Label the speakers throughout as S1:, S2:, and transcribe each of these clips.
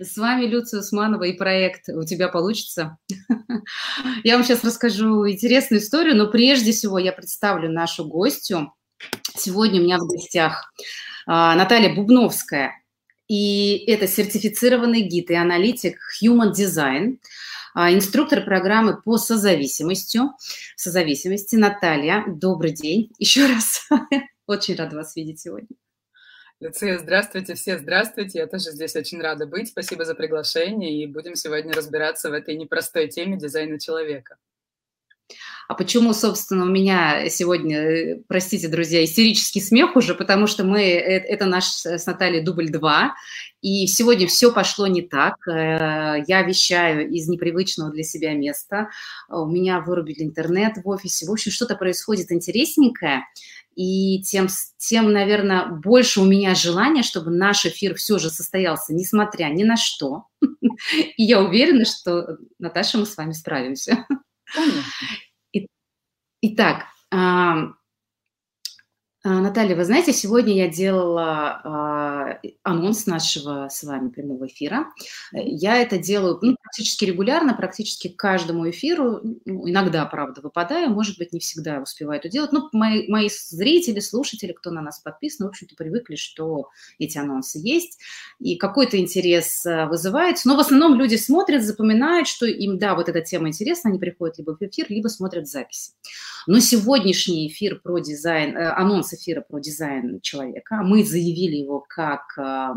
S1: С вами Люция Усманова и проект «У тебя получится». Я вам сейчас расскажу интересную историю, но прежде всего я представлю нашу гостью. Сегодня у меня в гостях а, Наталья Бубновская, и это сертифицированный гид и аналитик Human Design, а, инструктор программы по созависимостью, созависимости. Наталья, добрый день. Еще раз. Очень рада вас видеть сегодня.
S2: Люция, здравствуйте, все здравствуйте. Я тоже здесь очень рада быть. Спасибо за приглашение. И будем сегодня разбираться в этой непростой теме дизайна человека.
S1: А почему, собственно, у меня сегодня, э, простите, друзья, истерический смех уже, потому что мы, э, это наш с Натальей дубль 2, и сегодня все пошло не так. Э, я вещаю из непривычного для себя места, у меня вырубили интернет в офисе, в общем, что-то происходит интересненькое, и тем, тем, наверное, больше у меня желания, чтобы наш эфир все же состоялся, несмотря ни на что. И я уверена, что, Наташа, мы с вами справимся. Итак, Наталья, вы знаете, сегодня я делала а, анонс нашего с вами прямого эфира. Я это делаю ну, практически регулярно, практически к каждому эфиру. Ну, иногда, правда, выпадаю, может быть, не всегда успеваю это делать. Но мои, мои зрители, слушатели, кто на нас подписан, в общем-то, привыкли, что эти анонсы есть. И какой-то интерес а, вызывается. Но в основном люди смотрят, запоминают, что им, да, вот эта тема интересна, они приходят либо в эфир, либо смотрят записи. Но сегодняшний эфир про дизайн, э, анонс эфира про дизайн человека, мы заявили его как э,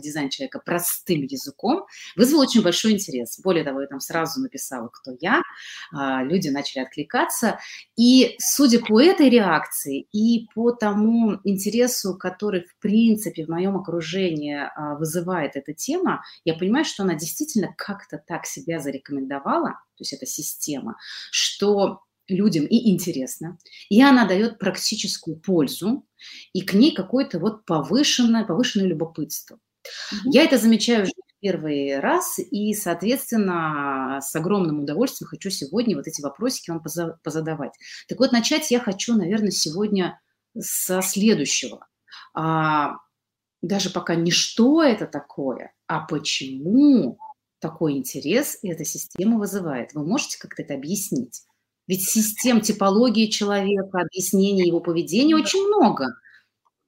S1: дизайн человека простым языком, вызвал очень большой интерес. Более того, я там сразу написала, кто я, э, люди начали откликаться. И судя по этой реакции и по тому интересу, который, в принципе, в моем окружении э, вызывает эта тема, я понимаю, что она действительно как-то так себя зарекомендовала, то есть это система, что людям и интересно, и она дает практическую пользу, и к ней какое-то вот повышенное, повышенное любопытство. Mm-hmm. Я это замечаю уже первый раз, и, соответственно, с огромным удовольствием хочу сегодня вот эти вопросики вам позадавать. Так вот, начать я хочу, наверное, сегодня со следующего. А, даже пока не что это такое, а почему такой интерес эта система вызывает. Вы можете как-то это объяснить? Ведь систем типологии человека, объяснения его поведения очень много.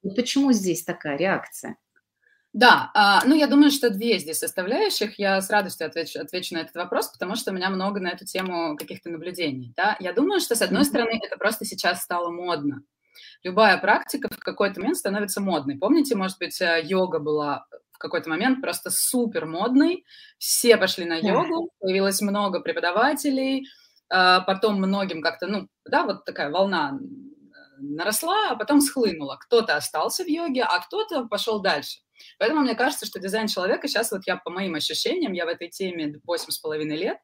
S1: И почему здесь такая реакция?
S2: Да, а, ну я думаю, что две здесь составляющих. Я с радостью отвечу, отвечу на этот вопрос, потому что у меня много на эту тему каких-то наблюдений. Да? Я думаю, что с одной стороны это просто сейчас стало модно. Любая практика в какой-то момент становится модной. Помните, может быть, э, йога была в какой-то момент просто супер модной. Все пошли на йогу, появилось много преподавателей, потом многим как-то, ну, да, вот такая волна наросла, а потом схлынула. Кто-то остался в йоге, а кто-то пошел дальше. Поэтому мне кажется, что дизайн человека сейчас, вот я по моим ощущениям, я в этой теме 8,5 лет,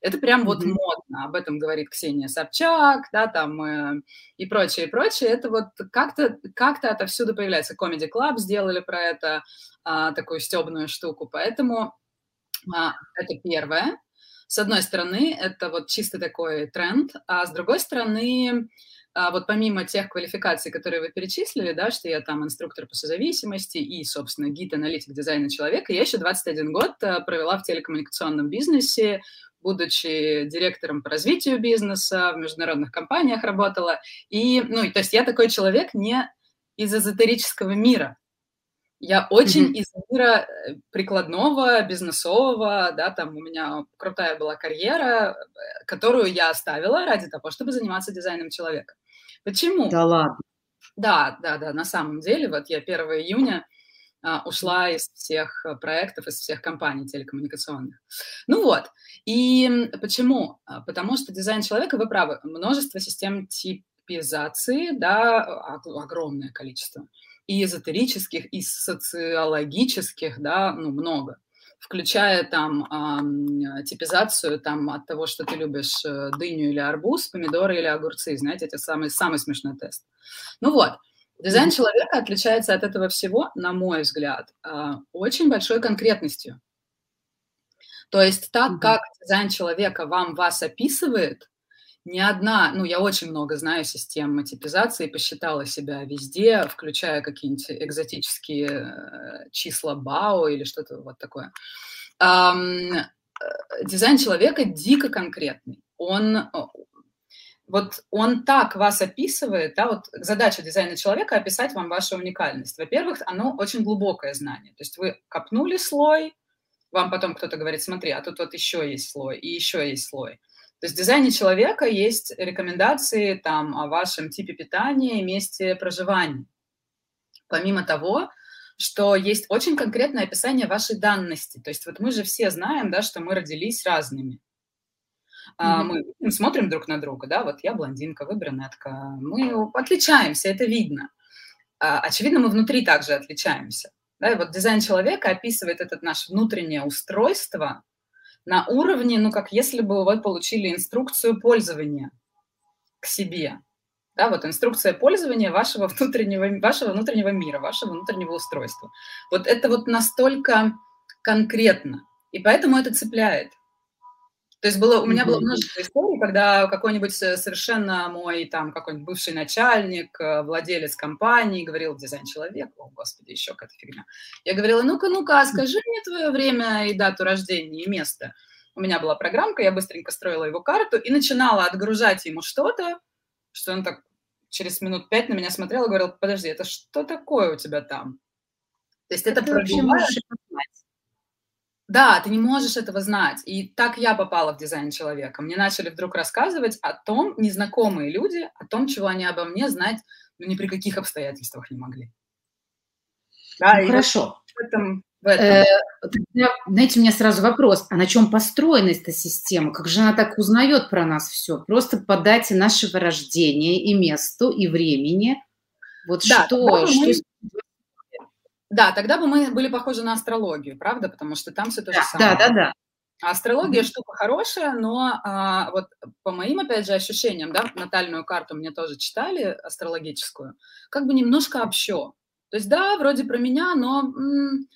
S2: это прям вот mm-hmm. модно, об этом говорит Ксения Собчак, да, там э, и прочее, и прочее. Это вот как-то как отовсюду появляется. Comedy Club сделали про это э, такую стебную штуку, поэтому э, это первое. С одной стороны, это вот чисто такой тренд, а с другой стороны, а, вот помимо тех квалификаций, которые вы перечислили, да, что я там инструктор по созависимости и, собственно, гид-аналитик дизайна человека, я еще 21 год а, провела в телекоммуникационном бизнесе, будучи директором по развитию бизнеса, в международных компаниях работала. И, ну, то есть я такой человек не из эзотерического мира, я очень mm-hmm. из мира э, прикладного, бизнесового, да, там у меня крутая была карьера, э, которую я оставила ради того, чтобы заниматься дизайном человека. Почему?
S1: Да ладно.
S2: Да, да, да, на самом деле, вот я 1 июня а, ушла из всех э, проектов, из всех компаний телекоммуникационных. Ну вот, и почему? А, потому что дизайн человека, вы правы, множество систем типизации, да, огромное количество и эзотерических, и социологических, да, ну, много. Включая там э, типизацию там от того, что ты любишь э, дыню или арбуз, помидоры или огурцы, знаете, это самый, самый смешной тест. Ну вот, дизайн человека отличается от этого всего, на мой взгляд, э, очень большой конкретностью. То есть так, как дизайн человека вам вас описывает, ни одна, ну, я очень много знаю систем матипизации, посчитала себя везде, включая какие-нибудь экзотические э, числа БАО или что-то вот такое. эм, дизайн человека дико конкретный. Он вот он так вас описывает, да, вот задача дизайна человека описать вам вашу уникальность. Во-первых, оно очень глубокое знание. То есть вы копнули слой, вам потом кто-то говорит, смотри, а тут вот еще есть слой, и еще есть слой. То есть в дизайне человека есть рекомендации там о вашем типе питания и месте проживания. Помимо того, что есть очень конкретное описание вашей данности. То есть вот мы же все знаем, да, что мы родились разными. Mm-hmm. Мы смотрим друг на друга, да, вот я блондинка, вы брюнетка, мы отличаемся, это видно. А, очевидно, мы внутри также отличаемся. Да, и вот дизайн человека описывает это наше внутреннее устройство на уровне, ну, как если бы вы получили инструкцию пользования к себе. Да, вот инструкция пользования вашего внутреннего, вашего внутреннего мира, вашего внутреннего устройства. Вот это вот настолько конкретно, и поэтому это цепляет. То есть было, у меня было множество историй, когда какой-нибудь совершенно мой там какой-нибудь бывший начальник, э, владелец компании говорил дизайн-человек, о, господи, еще какая-то фигня. Я говорила, ну-ка, ну-ка, а скажи мне твое время и дату рождения и место. У меня была программка, я быстренько строила его карту и начинала отгружать ему что-то, что он так через минут пять на меня смотрел и говорил, подожди, это что такое у тебя там? То есть это, это пробивает... Да, ты не можешь этого знать. И так я попала в дизайн человека. Мне начали вдруг рассказывать о том, незнакомые люди, о том, чего они обо мне знать ну, ни при каких обстоятельствах не могли.
S1: Да, ну, хорошо. В этом, в этом. Э, знаете, у меня сразу вопрос, а на чем построена эта система? Как же она так узнает про нас все? Просто по дате нашего рождения и месту, и времени. Вот да, что, что мы...
S2: Да, тогда бы мы были похожи на астрологию, правда? Потому что там все то же
S1: да,
S2: самое.
S1: Да, да, да.
S2: Астрология mm-hmm. штука хорошая, но а, вот по моим, опять же, ощущениям, да, натальную карту мне тоже читали, астрологическую, как бы немножко общо. То есть, да, вроде про меня, но м-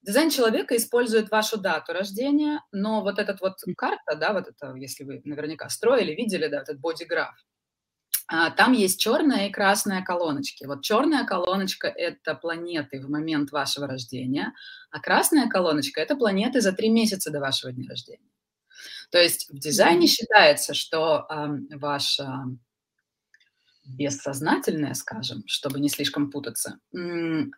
S2: дизайн человека использует вашу дату рождения, но вот этот вот карта, да, вот это, если вы наверняка строили, видели, да, этот бодиграф, а, там есть черная и красная колоночки. Вот черная колоночка – это планеты в момент вашего рождения, а красная колоночка – это планеты за три месяца до вашего дня рождения. То есть в дизайне считается, что э, ваше бессознательное, скажем, чтобы не слишком путаться,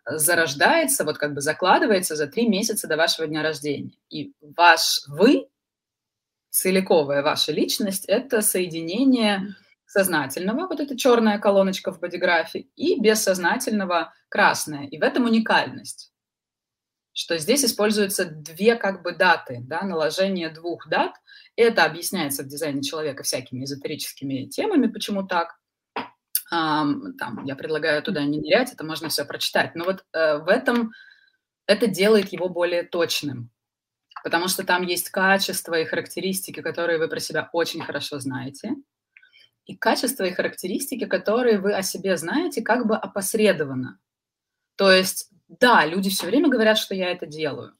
S2: зарождается, вот как бы закладывается за три месяца до вашего дня рождения. И ваш вы, целиковая ваша личность, это соединение сознательного, вот эта черная колоночка в бодиграфе, и бессознательного красная. И в этом уникальность, что здесь используются две как бы даты, да, наложение двух дат. Это объясняется в дизайне человека всякими эзотерическими темами, почему так. Там, я предлагаю туда не нырять, это можно все прочитать. Но вот э, в этом это делает его более точным, потому что там есть качества и характеристики, которые вы про себя очень хорошо знаете – и качества и характеристики, которые вы о себе знаете как бы опосредованно. То есть, да, люди все время говорят, что я это делаю,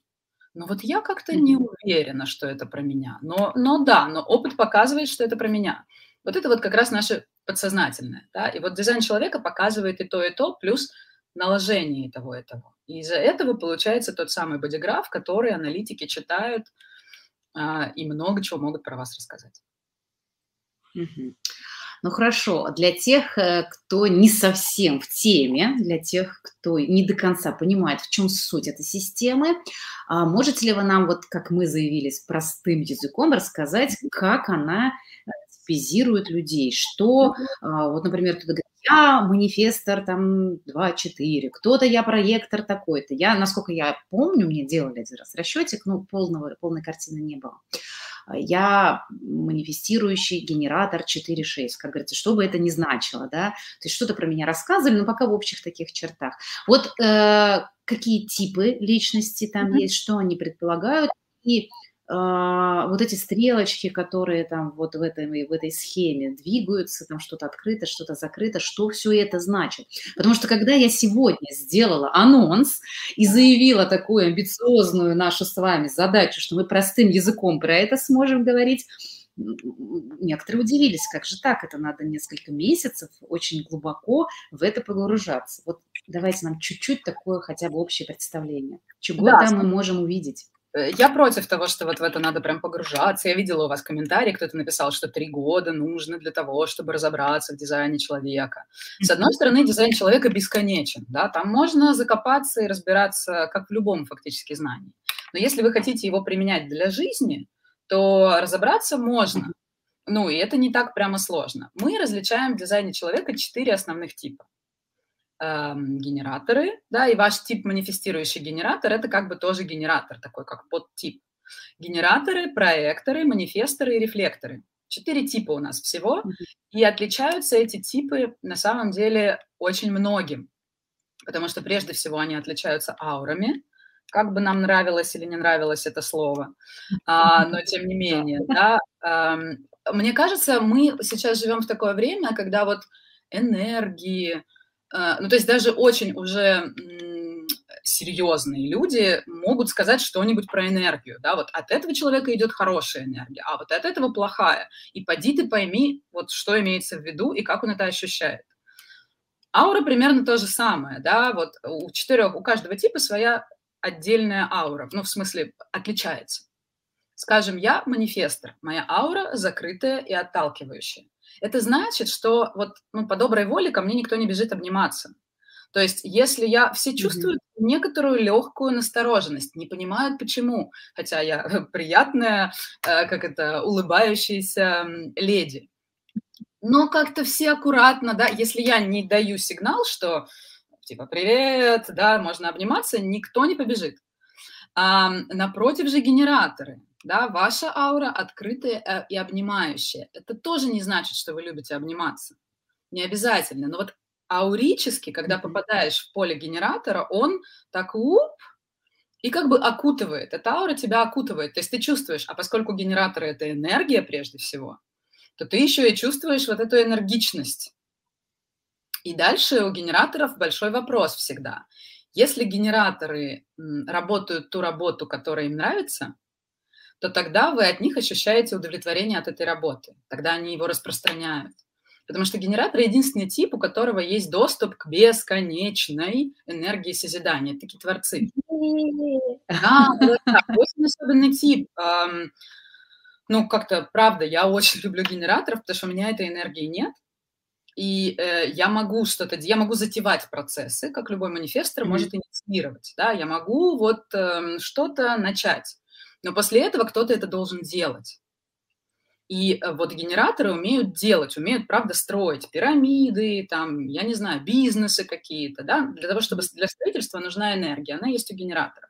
S2: но вот я как-то не уверена, что это про меня. Но, но да, но опыт показывает, что это про меня. Вот это вот как раз наше подсознательное. Да? И вот дизайн человека показывает и то, и то, плюс наложение того и того. И из-за этого получается тот самый бодиграф, который аналитики читают а, и много чего могут про вас рассказать.
S1: Ну хорошо, для тех, э, кто не совсем в теме, для тех, кто не до конца понимает, в чем суть этой системы, а можете ли вы нам, вот как мы заявились, простым языком рассказать, как она э, типизирует людей, что, а, вот, например, кто-то говорит, я манифестор там 2-4, кто-то я проектор такой-то. Я, насколько я помню, мне делали один раз расчетик, но полного, полной картины не было я манифестирующий генератор 4.6, как говорится, что бы это ни значило, да, то есть что-то про меня рассказывали, но пока в общих таких чертах. Вот э, какие типы личности там mm-hmm. есть, что они предполагают, и вот эти стрелочки, которые там вот в этой, в этой схеме двигаются, там что-то открыто, что-то закрыто, что все это значит. Потому что когда я сегодня сделала анонс и заявила такую амбициозную нашу с вами задачу, что мы простым языком про это сможем говорить, некоторые удивились, как же так, это надо несколько месяцев очень глубоко в это погружаться. Вот давайте нам чуть-чуть такое хотя бы общее представление. Чего да, там мы можем увидеть?
S2: Э, я против того, что вот в это надо прям погружаться. Я видела у вас комментарий, кто-то написал, что три года нужно для того, чтобы разобраться в дизайне человека. С одной стороны, дизайн человека бесконечен, да, там можно закопаться и разбираться, как в любом фактически знании. Но если вы хотите его применять для жизни, то разобраться можно. Ну, и это не так прямо сложно. Мы различаем в дизайне человека четыре основных типа. Эм, генераторы, да, и ваш тип манифестирующий генератор – это как бы тоже генератор, такой как подтип. Генераторы, проекторы, манифесторы и рефлекторы. Четыре типа у нас всего, и отличаются эти типы на самом деле очень многим, потому что прежде всего они отличаются аурами, как бы нам нравилось или не нравилось это слово, а, но тем не менее, да, эм, мне кажется, мы сейчас живем в такое время, когда вот энергии, ну, то есть даже очень уже серьезные люди могут сказать что-нибудь про энергию, да, вот от этого человека идет хорошая энергия, а вот от этого плохая. И поди ты пойми, вот что имеется в виду и как он это ощущает. Аура примерно то же самое, да, вот у четырех, у каждого типа своя отдельная аура, ну, в смысле, отличается. Скажем, я манифестор, моя аура закрытая и отталкивающая. Это значит, что вот ну, по доброй воле ко мне никто не бежит обниматься. То есть, если я все чувствуют mm-hmm. некоторую легкую настороженность, не понимают почему, хотя я приятная, э, как это, улыбающаяся леди. Но как-то все аккуратно, да, если я не даю сигнал, что типа привет, да, можно обниматься, никто не побежит. А, напротив же генераторы да, ваша аура открытая э, и обнимающая. Это тоже не значит, что вы любите обниматься. Не обязательно. Но вот аурически, когда попадаешь в поле генератора, он так уп, и как бы окутывает. Эта аура тебя окутывает. То есть ты чувствуешь, а поскольку генераторы – это энергия прежде всего, то ты еще и чувствуешь вот эту энергичность. И дальше у генераторов большой вопрос всегда. Если генераторы работают ту работу, которая им нравится – то тогда вы от них ощущаете удовлетворение от этой работы. Тогда они его распространяют. Потому что генератор – единственный тип, у которого есть доступ к бесконечной энергии созидания. Это такие творцы. Да, да, очень особенный тип. Ну, как-то, правда, я очень люблю генераторов, потому что у меня этой энергии нет. И э, я могу что-то, я могу затевать процессы, как любой манифестор mm-hmm. может инициировать, да, я могу вот э, что-то начать. Но после этого кто-то это должен делать. И э, вот генераторы умеют делать, умеют, правда, строить пирамиды, там, я не знаю, бизнесы какие-то, да, для того, чтобы для строительства нужна энергия, она есть у генераторов.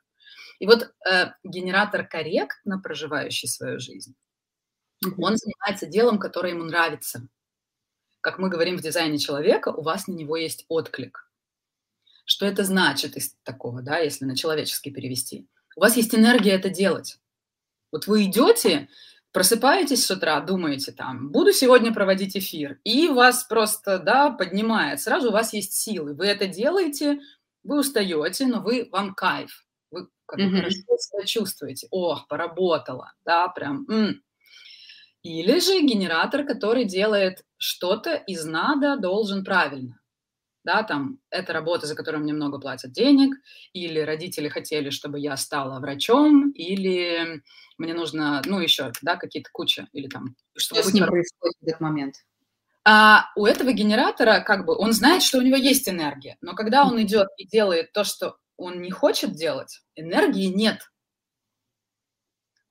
S2: И вот э, генератор корректно проживающий свою жизнь, он занимается делом, которое ему нравится. Как мы говорим в дизайне человека, у вас на него есть отклик. Что это значит из такого, да, если на человеческий перевести? У вас есть энергия это делать. Вот вы идете, просыпаетесь с утра, думаете там, буду сегодня проводить эфир, и вас просто, да, поднимает. Сразу у вас есть силы. Вы это делаете, вы устаете, но вы, вам кайф. Вы как mm-hmm. хорошо себя чувствуете. Ох, поработала, да, прям. М. Или же генератор, который делает что-то из надо, должен правильно да, там, это работа, за которую мне много платят денег, или родители хотели, чтобы я стала врачом, или мне нужно, ну, еще, да, какие-то куча, или там...
S1: Что с ним происходит в этот момент?
S2: А у этого генератора, как бы, он знает, что у него есть энергия, но когда он идет и делает то, что он не хочет делать, энергии нет.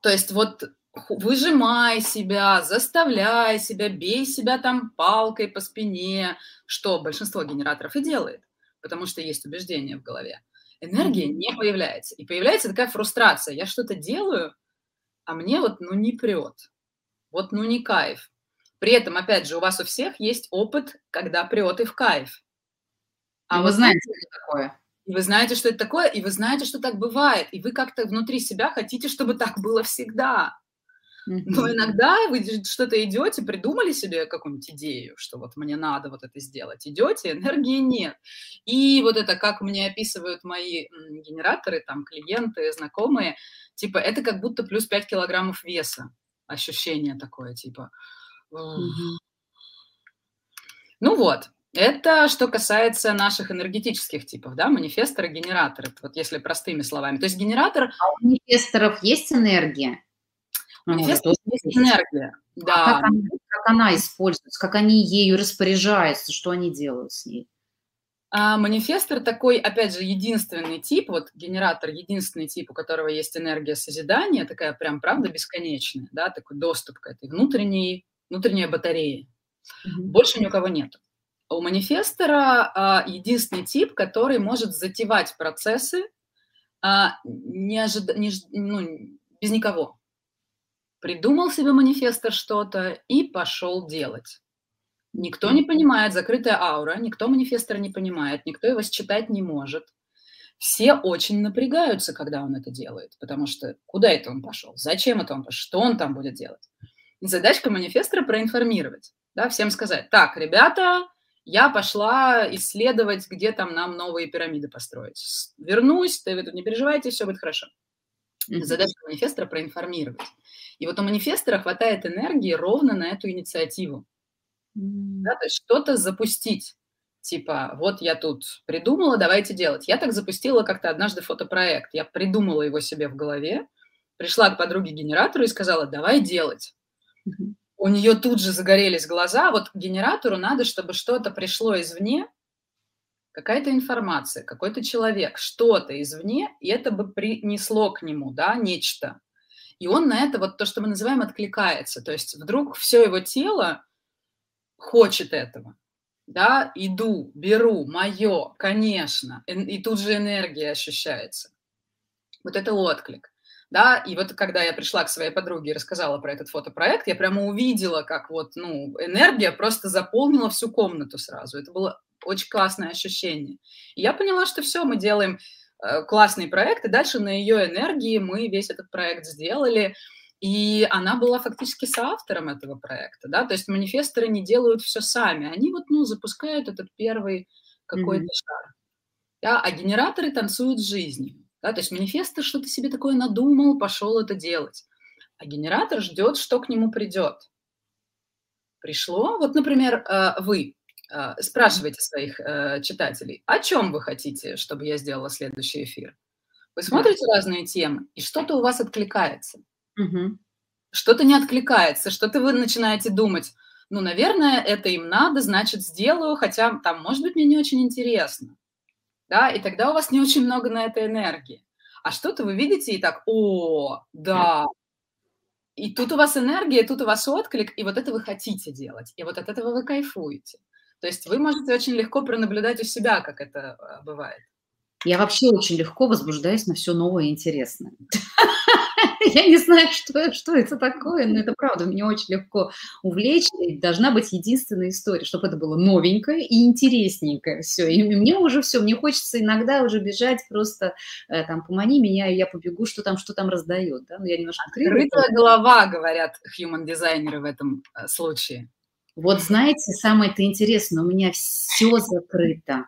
S2: То есть вот выжимай себя, заставляй себя, бей себя там палкой по спине, что большинство генераторов и делает, потому что есть убеждение в голове. Энергия не появляется. И появляется такая фрустрация. Я что-то делаю, а мне вот ну не прет. Вот ну не кайф. При этом, опять же, у вас у всех есть опыт, когда прет и в кайф.
S1: А и вы знаете, что это такое.
S2: И вы знаете, что это такое, и вы знаете, что так бывает. И вы как-то внутри себя хотите, чтобы так было всегда. Но иногда вы что-то идете, придумали себе какую-нибудь идею, что вот мне надо вот это сделать. Идете, энергии нет. И вот это, как мне описывают мои генераторы, там, клиенты, знакомые, типа, это как будто плюс 5 килограммов веса. Ощущение такое, типа. Ну вот, Это что касается наших энергетических типов, да, манифестор и генератор. вот если простыми словами. То есть генератор...
S1: А у манифесторов есть энергия?
S2: Манифестор ну, есть энергия,
S1: а да. А как, она, как она используется, как они ею распоряжаются, что они делают с ней?
S2: А манифестор такой, опять же, единственный тип, вот генератор единственный тип, у которого есть энергия созидания, такая прям, правда, бесконечная, да, такой доступ к этой внутренней, внутренней батарее. Mm-hmm. Больше ни у кого нет. У манифестора а, единственный тип, который может затевать процессы а, не ожид... не, ну, без никого. Придумал себе манифестор что-то и пошел делать. Никто не понимает, закрытая аура, никто манифестора не понимает, никто его считать не может. Все очень напрягаются, когда он это делает, потому что куда это он пошел, зачем это он пошел, что он там будет делать. Задачка манифестора проинформировать, да, всем сказать, так, ребята, я пошла исследовать, где там нам новые пирамиды построить. Вернусь, тут не переживайте, все будет хорошо. Задача манифестора проинформировать. И вот у манифестора хватает энергии ровно на эту инициативу. Да, то есть что-то запустить. Типа, вот я тут придумала, давайте делать. Я так запустила как-то однажды фотопроект. Я придумала его себе в голове, пришла к подруге-генератору и сказала, давай делать у нее тут же загорелись глаза. Вот генератору надо, чтобы что-то пришло извне, какая-то информация, какой-то человек, что-то извне, и это бы принесло к нему, да, нечто. И он на это, вот то, что мы называем, откликается. То есть вдруг все его тело хочет этого. Да, иду, беру, мое, конечно. И тут же энергия ощущается. Вот это отклик да, и вот когда я пришла к своей подруге и рассказала про этот фотопроект, я прямо увидела, как вот, ну, энергия просто заполнила всю комнату сразу. Это было очень классное ощущение. И я поняла, что все, мы делаем э, классный проект, и дальше на ее энергии мы весь этот проект сделали, и она была фактически соавтором этого проекта, да, то есть манифесторы не делают все сами, они вот, ну, запускают этот первый какой-то mm-hmm. шар, да, а генераторы танцуют с жизнью. Да? То есть манифестор что-то себе такое надумал, пошел это делать. А генератор ждет, что к нему придет. Пришло, вот, например, э, вы э, спрашиваете своих э, читателей, о чем вы хотите, чтобы я сделала следующий эфир. Вы смотрите разные темы, и что-то у вас откликается. Угу. Что-то не откликается, что-то вы начинаете думать, ну, наверное, это им надо, значит, сделаю, хотя там, может быть, мне не очень интересно да, и тогда у вас не очень много на это энергии. А что-то вы видите и так, о, да, и тут у вас энергия, тут у вас отклик, и вот это вы хотите делать, и вот от этого вы кайфуете. То есть вы можете очень легко пронаблюдать у себя, как это э, бывает.
S1: Я вообще очень легко возбуждаюсь на все новое и интересное. Я не знаю, что, что это такое, но это правда, меня очень легко увлечь. Должна быть единственная история, чтобы это было новенькое и интересненькое все. И мне уже все, мне хочется иногда уже бежать просто э, там, помани меня, и я побегу, что там, что там раздает. Да? Но ну, я немножко
S2: Открытая голова, говорят human дизайнеры в этом э, случае.
S1: Вот знаете, самое-то интересное, у меня все закрыто.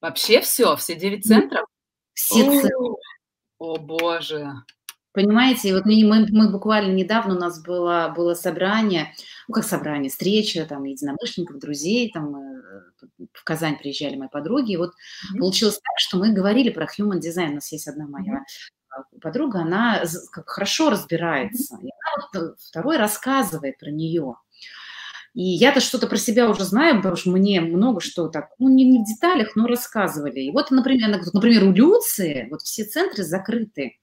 S2: Вообще все, все девять центров?
S1: Все центры.
S2: О, боже.
S1: Понимаете, вот мы, мы, мы буквально недавно у нас было, было собрание, ну как собрание, встреча там единомышленников, друзей, там э, в Казань приезжали мои подруги, и вот mm-hmm. получилось так, что мы говорили про human design, у нас есть одна моя mm-hmm. подруга, она хорошо разбирается, mm-hmm. и она вот э, второй рассказывает про нее. И я-то что-то про себя уже знаю, потому что мне много что так, ну, не, не в деталях, но рассказывали. И вот, например, например, у Люции вот все центры закрыты.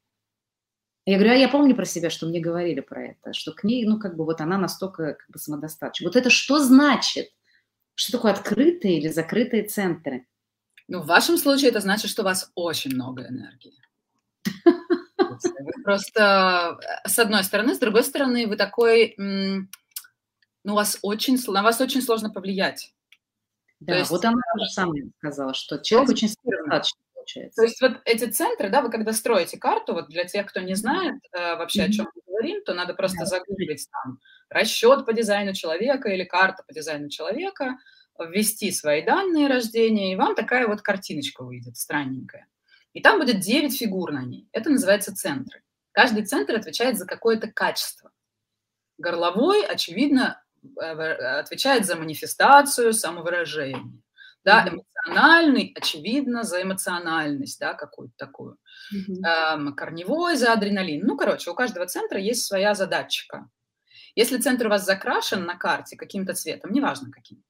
S1: Я говорю, а я помню про себя, что мне говорили про это, что к ней, ну, как бы вот она настолько как бы самодостаточна. Вот это что значит? Что такое открытые или закрытые центры?
S2: Ну, в вашем случае это значит, что у вас очень много энергии. Вы просто, э, с одной стороны, с другой стороны, вы такой, ну, у вас очень, на вас очень сложно повлиять.
S1: Да, есть, вот она тоже самое сказала, что человек очень самодостаточный
S2: получается. То есть вот эти центры, да, вы когда строите карту, вот для тех, кто не знает э, вообще, mm-hmm. о чем мы говорим, то надо просто да. загуглить там расчет по дизайну человека или карта по дизайну человека, ввести свои данные рождения, и вам такая вот картиночка выйдет, странненькая. И там будет 9 фигур на ней. Это называется центры. Каждый центр отвечает за какое-то качество. Горловой, очевидно, отвечает за манифестацию, самовыражение. да, эмоциональный, очевидно, за эмоциональность, да, какую-то такую, mm-hmm. корневой за адреналин. Ну, короче, у каждого центра есть своя задатчика. Если центр у вас закрашен на карте каким-то цветом, неважно каким,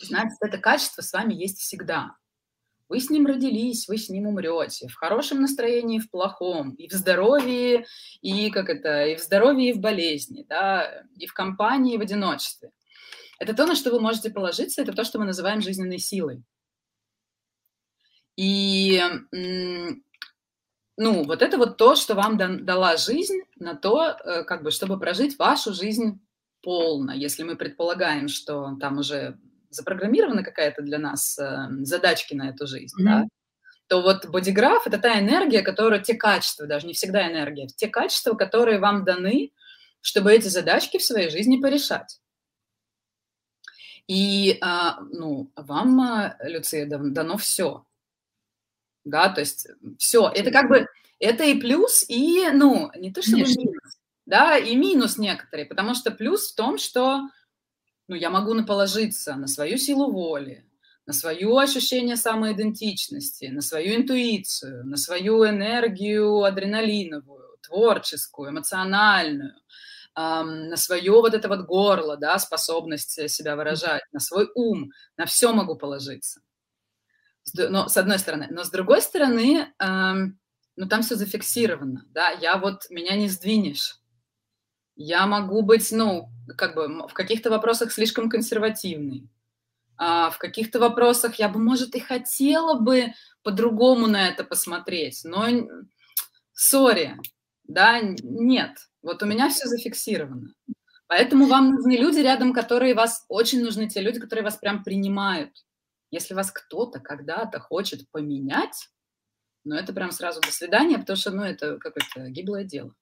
S2: значит, это качество с вами есть всегда. Вы с ним родились, вы с ним умрете. В хорошем настроении, в плохом, и в здоровье, и как это, и в здоровье, и в болезни, да, и в компании, и в одиночестве. Это то, на что вы можете положиться, это то, что мы называем жизненной силой. И ну, вот это вот то, что вам дала жизнь на то, э, как бы, чтобы прожить вашу жизнь полно. Если мы предполагаем, что там уже запрограммирована какая-то для нас э, задачки на эту жизнь, mm-hmm. да, то вот бодиграф – это та энергия, которая, те качества, даже не всегда энергия, те качества, которые вам даны, чтобы эти задачки в своей жизни порешать. И, а, ну, вам, а, Люция, дано все. Да, то есть все. Это как бы, это и плюс, и, ну, не то чтобы Конечно. минус, да, и минус некоторые, потому что плюс в том, что ну, я могу наположиться на свою силу воли, на свое ощущение самоидентичности, на свою интуицию, на свою энергию адреналиновую, творческую, эмоциональную, эм, на свое вот это вот горло, да, способность себя выражать, на свой ум, на все могу положиться. Но, с одной стороны. Но с другой стороны, эм, ну, там все зафиксировано, да, я вот, меня не сдвинешь. Я могу быть, ну, как бы в каких-то вопросах слишком консервативный, а в каких-то вопросах я бы, может, и хотела бы по-другому на это посмотреть, но сори, да, нет. Вот у меня все зафиксировано. Поэтому вам нужны люди рядом, которые вас, очень нужны те люди, которые вас прям принимают. Если вас кто-то когда-то хочет поменять, ну, это прям сразу до свидания, потому что, ну, это какое-то гиблое дело.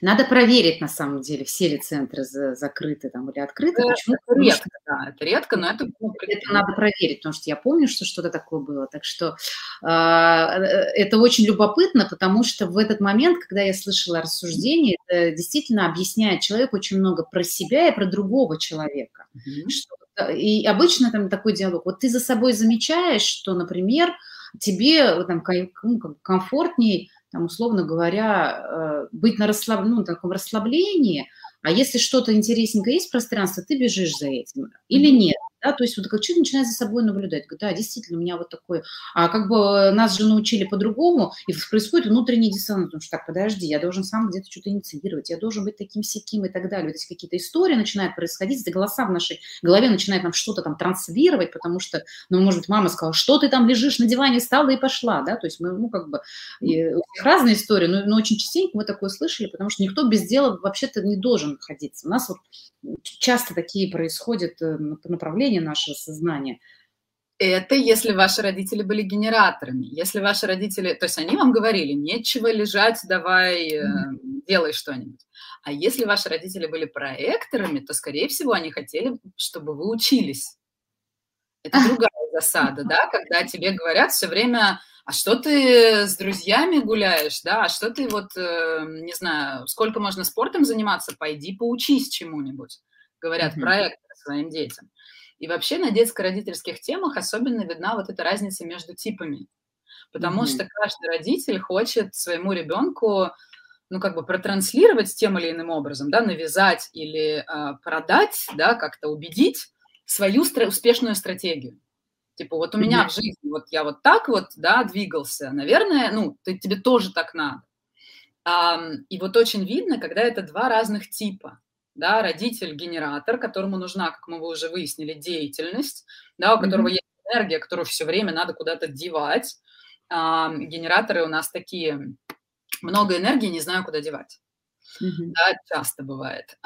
S1: Надо проверить, на самом деле, все ли центры закрыты там или открыты.
S2: Это, Почему? это редко, да, это редко, но это...
S1: Это надо проверить, потому что я помню, что что-то такое было. Так что э, это очень любопытно, потому что в этот момент, когда я слышала рассуждение, это действительно объясняет человеку очень много про себя и про другого человека. Mm-hmm. Что, и обычно там такой диалог. Вот ты за собой замечаешь, что, например, тебе там, ну, комфортней там, условно говоря, э, быть на расслаб... ну, таком расслаблении, а если что-то интересненькое есть в пространстве, ты бежишь за этим. Или нет да, то есть вот как человек начинает за собой наблюдать, говорит, да, действительно, у меня вот такое, а как бы нас же научили по-другому, и происходит внутренний диссонанс, потому что так, подожди, я должен сам где-то что-то инициировать, я должен быть таким сяким и так далее, вот эти какие-то истории начинают происходить, эти голоса в нашей голове начинают нам что-то там транслировать, потому что, ну, может быть, мама сказала, что ты там лежишь на диване, встала и пошла, да, то есть мы, ну, как бы, и, разные истории, но, но очень частенько мы такое слышали, потому что никто без дела вообще-то не должен находиться. У нас вот часто такие происходят э, направления нашего сознания.
S2: Это если ваши родители были генераторами. Если ваши родители, то есть они вам говорили, нечего лежать, давай э, делай что-нибудь. А если ваши родители были проекторами, то, скорее всего, они хотели, чтобы вы учились. Это другая засада, да, когда тебе говорят все время, а что ты с друзьями гуляешь, да, а что ты вот, э, не знаю, сколько можно спортом заниматься, пойди поучись чему-нибудь, говорят mm-hmm. проекторы своим детям. И вообще на детско-родительских темах особенно видна вот эта разница между типами, потому mm-hmm. что каждый родитель хочет своему ребенку ну, как бы протранслировать тем или иным образом, да, навязать или э, продать, да, как-то убедить свою стра- успешную стратегию. Типа, вот у меня в жизни, вот я вот так вот, да, двигался, наверное, ну, ты, тебе тоже так надо. А, и вот очень видно, когда это два разных типа, да, родитель-генератор, которому нужна, как мы уже выяснили, деятельность, да, у которого mm-hmm. есть энергия, которую все время надо куда-то девать. А, генераторы у нас такие, много энергии, не знаю, куда девать. Mm-hmm. Да, часто бывает.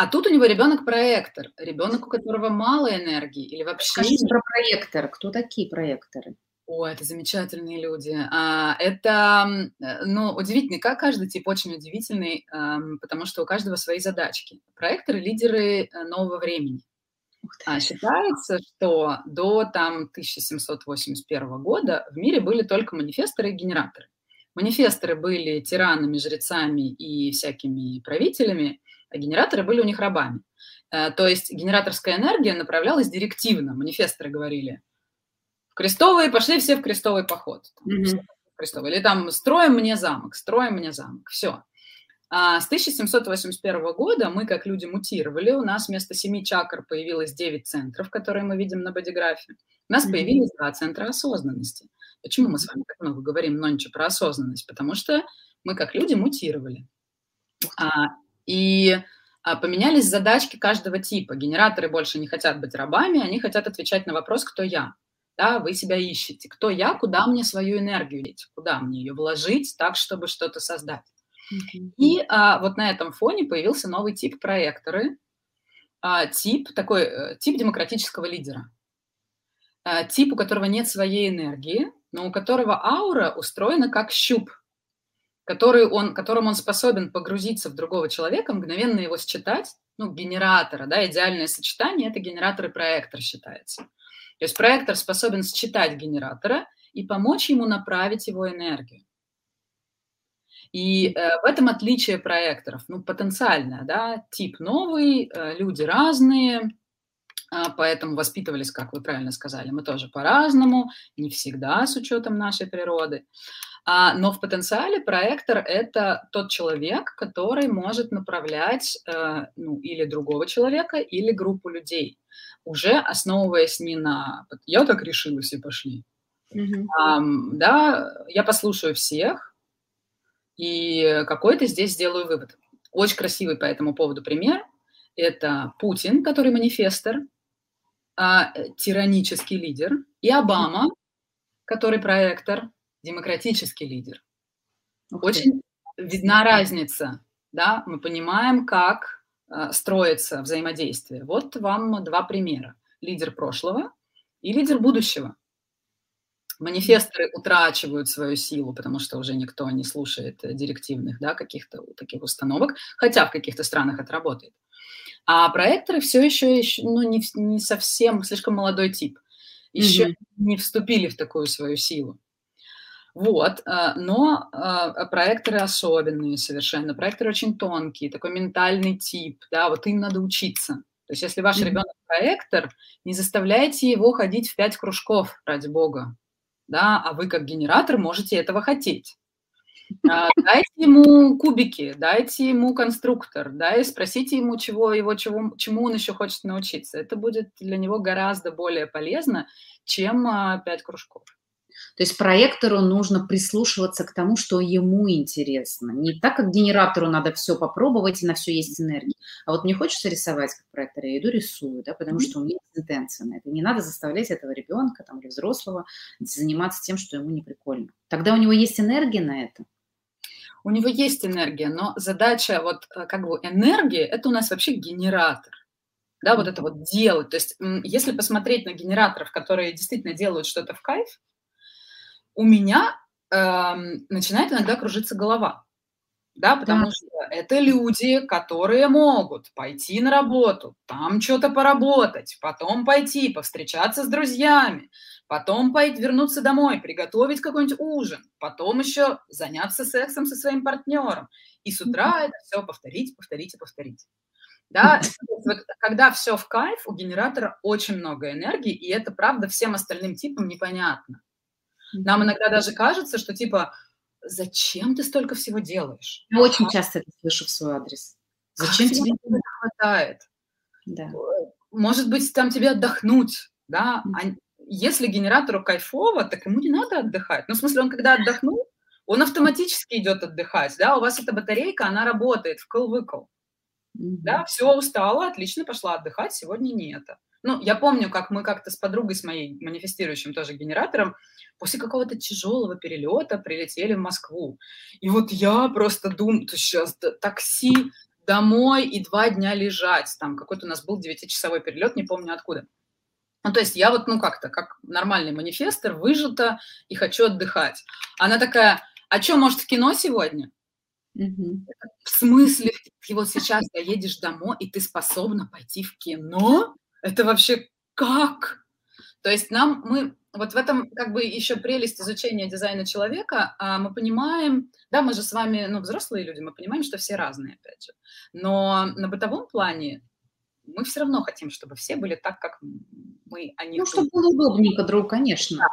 S2: А тут у него ребенок проектор, ребенок, у которого мало энергии или вообще.
S1: Скажите про проектор. Кто такие проекторы?
S2: О, это замечательные люди. А, это, э, ну, удивительный, как каждый тип очень удивительный, потому что у каждого свои задачки. Проекторы – лидеры э, нового времени. А считается, что до там 1781 года в мире были только манифесторы и генераторы. Манифесторы были тиранами, жрецами и всякими правителями, а генераторы были у них рабами. Э, то есть генераторская энергия направлялась директивно, манифесторы говорили. Крестовые пошли все в крестовый поход. Mm-hmm. Крестовый. Или там строим мне замок, строим мне замок. Все. А с 1781 года мы, как люди, мутировали. У нас вместо семи чакр появилось 9 центров, которые мы видим на бодиграфе. У нас mm-hmm. появились два центра осознанности. Почему мы с вами так много говорим, но ничего про осознанность? Потому что мы, как люди, мутировали. А, и а, поменялись задачки каждого типа. Генераторы больше не хотят быть рабами, они хотят отвечать на вопрос «Кто я?». Да, вы себя ищете. Кто я? Куда мне свою энергию деть? Куда мне ее вложить так, чтобы что-то создать? И а, вот на этом фоне появился новый тип проекторы, а, тип такой э, тип демократического лидера, а, тип, у которого нет своей энергии, но у которого аура устроена как щуп, который он, которым он способен погрузиться в другого человека, мгновенно его считать, ну, генератора, да, идеальное сочетание – это генератор и проектор считается. То есть проектор способен считать генератора и помочь ему направить его энергию. И э, в этом отличие проекторов, ну, потенциальное, да, тип новый, э, люди разные, э, поэтому воспитывались, как вы правильно сказали, мы тоже по-разному, не всегда с учетом нашей природы. А, но в потенциале проектор – это тот человек, который может направлять э, ну, или другого человека, или группу людей, уже основываясь не на «я так решилась и пошли», mm-hmm. а, да, я послушаю всех, и какой-то здесь сделаю вывод. Очень красивый по этому поводу пример – это Путин, который манифестор, а, тиранический лидер, и Обама, который проектор – демократический лидер. Очень видна разница, да, мы понимаем, как э, строится взаимодействие. Вот вам два примера. Лидер прошлого и лидер будущего. Манифесторы утрачивают свою силу, потому что уже никто не слушает директивных да, каких-то таких установок, хотя в каких-то странах это работает. А проекторы все еще, еще ну, не, не совсем, слишком молодой тип, еще mm-hmm. не вступили в такую свою силу. Вот, э, но э, проекторы особенные совершенно, проекторы очень тонкие, такой ментальный тип, да, вот им надо учиться. То есть если ваш ребенок проектор, не заставляйте его ходить в пять кружков, ради бога, да, а вы как генератор можете этого хотеть. А, дайте ему кубики, дайте ему конструктор, да, и спросите ему, чего, его, чего, чему он еще хочет научиться. Это будет для него гораздо более полезно, чем а, пять кружков.
S1: То есть проектору нужно прислушиваться к тому, что ему интересно. Не так, как генератору надо все попробовать, и на все есть энергия. А вот мне хочется рисовать как проектор, я иду рисую, да, потому что у меня есть интенция на это. Не надо заставлять этого ребенка там, или взрослого заниматься тем, что ему не прикольно. Тогда у него есть энергия на это.
S2: У него есть энергия, но задача вот э, как бы энергии – это у нас вообще генератор да, вот это вот делать. То есть, если посмотреть на генераторов, которые действительно делают что-то в кайф, у меня э, начинает иногда кружиться голова. Да, потому да. что это люди, которые могут пойти на работу, там что-то поработать, потом пойти повстречаться с друзьями, потом пойти вернуться домой, приготовить какой-нибудь ужин, потом еще заняться сексом со своим партнером. И с утра это все повторить, повторить и повторить. Да, вот, когда все в кайф, у генератора очень много энергии, и это правда всем остальным типам непонятно. Нам иногда даже кажется, что типа, зачем ты столько всего делаешь?
S1: Я очень часто это слышу в свой адрес.
S2: Зачем тебе не хватает? Да. Может быть, там тебе отдохнуть, да? А если генератору кайфово, так ему не надо отдыхать. Ну, в смысле, он когда отдохнул, он автоматически идет отдыхать, да? У вас эта батарейка, она работает, вкл-выкл. Mm-hmm. Да, все, устала, отлично, пошла отдыхать, сегодня не это. Ну, я помню, как мы как-то с подругой, с моей манифестирующим тоже генератором, после какого-то тяжелого перелета прилетели в Москву. И вот я просто думаю, сейчас такси домой и два дня лежать. Там какой-то у нас был девятичасовой перелет, не помню откуда. Ну, то есть я вот, ну, как-то, как нормальный манифестор, выжата и хочу отдыхать. Она такая, а что, может, в кино сегодня? Угу. В смысле, ты вот сейчас доедешь домой, и ты способна пойти в кино? Это вообще как? То есть нам мы вот в этом как бы еще прелесть изучения дизайна человека. А мы понимаем, да, мы же с вами, ну, взрослые люди, мы понимаем, что все разные, опять же. Но на бытовом плане мы все равно хотим, чтобы все были так, как мы,
S1: а не... Ну, чтобы было удобненько другу, конечно. Да.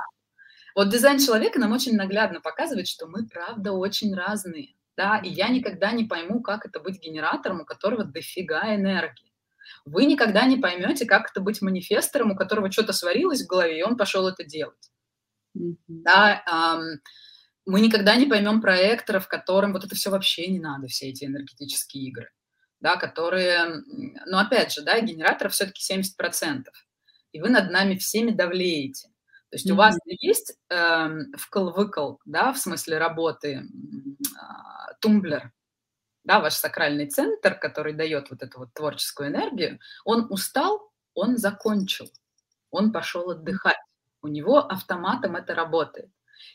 S2: Вот дизайн человека нам очень наглядно показывает, что мы, правда, очень разные. Да, и я никогда не пойму, как это быть генератором, у которого дофига энергии. Вы никогда не поймете, как это быть манифестором, у которого что-то сварилось в голове, и он пошел это делать. Mm-hmm. Да, эм, мы никогда не поймем проекторов, которым вот это все вообще не надо, все эти энергетические игры, да, которые, ну, опять же, да, генераторов все-таки 70%, и вы над нами всеми давлеете. То есть mm-hmm. у вас есть э, вкл-выкл, да, в смысле работы, э, тумблер, да, ваш сакральный центр, который дает вот эту вот творческую энергию, он устал, он закончил, он пошел отдыхать. У него автоматом это работает.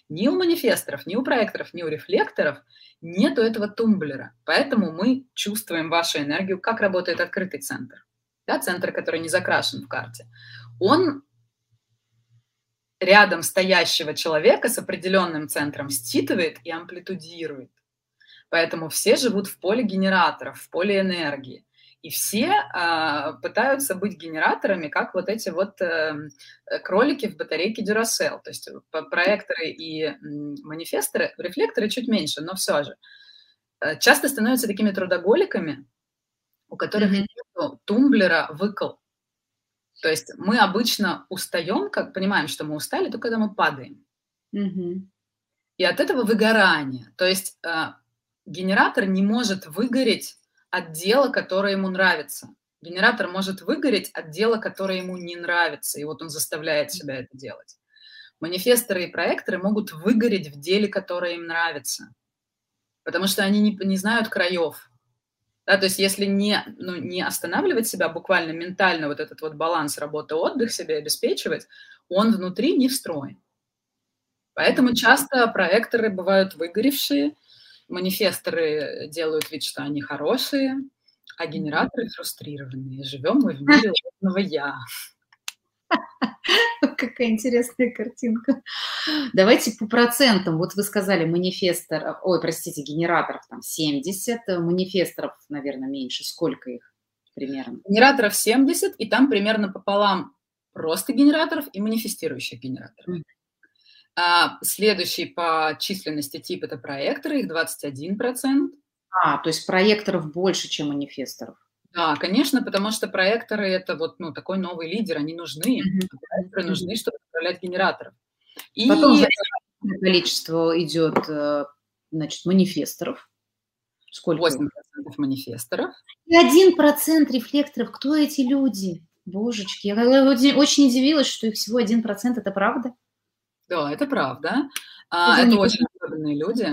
S2: Ни у манифесторов, ни у проекторов, ни у рефлекторов нету этого тумблера. Поэтому мы чувствуем вашу энергию, как работает открытый центр. Да, центр, который не закрашен в карте. Он рядом стоящего человека с определенным центром считывает и амплитудирует. Поэтому все живут в поле генераторов, в поле энергии. И все а, пытаются быть генераторами, как вот эти вот э, кролики в батарейке Duracell. То есть проекторы и манифесторы, рефлекторы чуть меньше, но все же. Э, часто становятся такими трудоголиками, у которых mm-hmm. нет тумблера выкл. То есть мы обычно устаем, как понимаем, что мы устали, только когда мы падаем. Mm-hmm. И от этого выгорание. То есть э, генератор не может выгореть от дела, которое ему нравится. Генератор может выгореть от дела, которое ему не нравится, и вот он заставляет себя это делать. Манифесторы и проекторы могут выгореть в деле, которое им нравится, потому что они не, не знают краев. Да, то есть если не, ну, не останавливать себя буквально ментально, вот этот вот баланс работы-отдых себе обеспечивать, он внутри не встроен. Поэтому часто проекторы бывают выгоревшие, манифесторы делают вид, что они хорошие, а генераторы фрустрированные. Живем мы в мире ложного «я».
S1: Какая интересная картинка. Давайте по процентам. Вот вы сказали манифестор, ой, простите, генераторов там 70, манифесторов, наверное, меньше. Сколько их примерно?
S2: Генераторов 70, и там примерно пополам просто генераторов и манифестирующих генераторов. А, следующий по численности тип – это проекторы, их 21%.
S1: А, то есть проекторов больше, чем манифесторов.
S2: Да, конечно, потому что проекторы – это вот ну, такой новый лидер, они нужны. Mm-hmm. Проекторы нужны, чтобы управлять генератором.
S1: И... Потом количество идет, э, значит, манифесторов.
S2: Сколько? 8% манифесторов.
S1: И 1% рефлекторов. Кто эти люди? Божечки, я очень удивилась, что их всего 1%, это правда?
S2: Да, это правда. А, это очень особенные люди.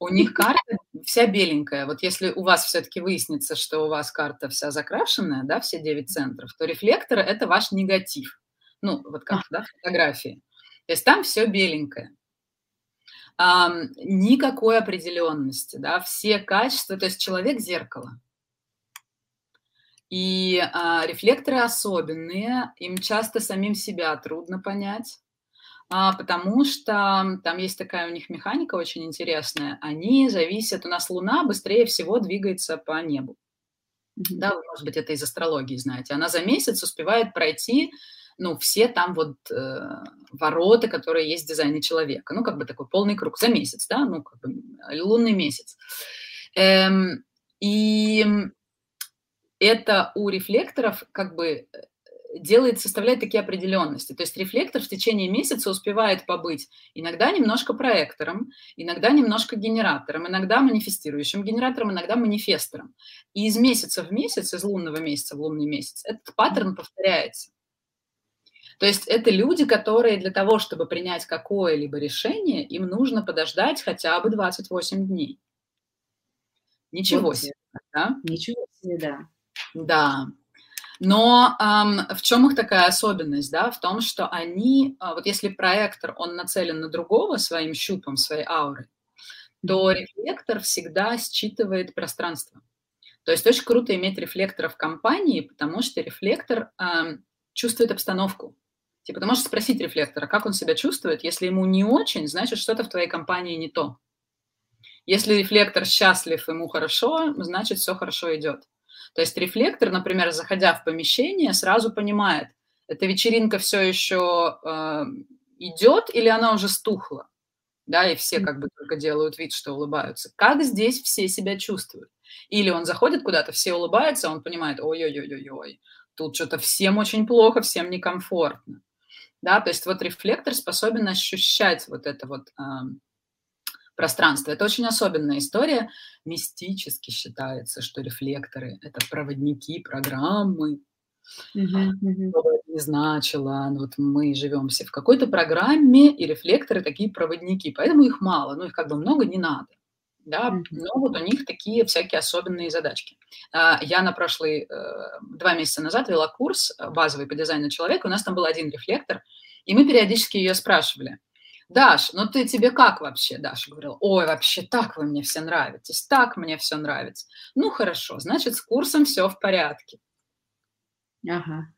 S2: У них карта вся беленькая. Вот если у вас все-таки выяснится, что у вас карта вся закрашенная, да, все 9 центров, то рефлекторы – это ваш негатив. Ну, вот как, да, фотографии. То есть там все беленькое. А, никакой определенности, да, все качества, то есть человек – зеркало. И а, рефлекторы особенные, им часто самим себя трудно понять потому что там есть такая у них механика очень интересная. Они зависят, у нас Луна быстрее всего двигается по небу. Да, вы, может быть, это из астрологии знаете. Она за месяц успевает пройти, ну, все там вот э, ворота, которые есть в дизайне человека. Ну, как бы такой полный круг за месяц, да, ну, как бы лунный месяц. Эм, и это у рефлекторов как бы делает, составляет такие определенности. То есть рефлектор в течение месяца успевает побыть иногда немножко проектором, иногда немножко генератором, иногда манифестирующим генератором, иногда манифестором. И из месяца в месяц, из лунного месяца в лунный месяц, этот паттерн повторяется. То есть это люди, которые для того, чтобы принять какое-либо решение, им нужно подождать хотя бы 28 дней. Ничего вот. себе,
S1: да? Ничего себе, да.
S2: Да. Но эм, в чем их такая особенность, да, в том, что они, э, вот если проектор, он нацелен на другого своим щупом, своей аурой, то рефлектор всегда считывает пространство. То есть очень круто иметь рефлектора в компании, потому что рефлектор э, чувствует обстановку. Типа ты можешь спросить рефлектора, как он себя чувствует. Если ему не очень, значит, что-то в твоей компании не то. Если рефлектор счастлив, ему хорошо, значит, все хорошо идет. То есть рефлектор, например, заходя в помещение, сразу понимает, эта вечеринка все еще э, идет или она уже стухла, да, и все как бы только делают вид, что улыбаются. Как здесь все себя чувствуют? Или он заходит куда-то, все улыбаются, он понимает, ой-ой-ой-ой-ой, тут что-то всем очень плохо, всем некомфортно. Да, то есть вот рефлектор способен ощущать вот это вот э, пространство. Это очень особенная история. Мистически считается, что рефлекторы – это проводники программы. Uh-huh, uh-huh. Что бы это ни значило, ну вот мы живем все в какой-то программе, и рефлекторы такие проводники, поэтому их мало, ну их как бы много не надо. Да, но вот у них такие всякие особенные задачки. А, я на прошлый, э, два месяца назад вела курс э, базовый по дизайну человека, у нас там был один рефлектор, и мы периодически ее спрашивали – Даш, ну ты тебе как вообще? Даша говорила, ой, вообще так вы мне все нравитесь, так мне все нравится. Ну хорошо, значит, с курсом все в порядке.
S1: Ага.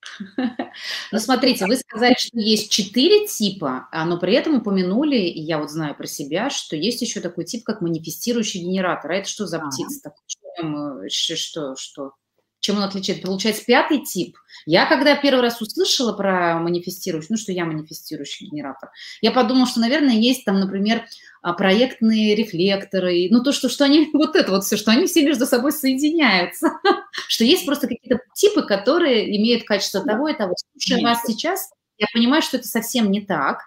S1: Ну, смотрите, вы сказали, что есть четыре типа, а, но при этом упомянули, и я вот знаю про себя, что есть еще такой тип, как манифестирующий генератор. А это что за птица? Такой? Что, что? Чем он отличается? Получается, пятый тип. Я когда первый раз услышала про манифестирующий, ну, что я манифестирующий генератор, я подумала, что, наверное, есть там, например, а, проектные рефлекторы, ну, то, что, что они, вот это вот все, что они все между собой соединяются, что есть просто какие-то типы, которые имеют качество того и того. Слушая вас сейчас, я понимаю, что это совсем не так,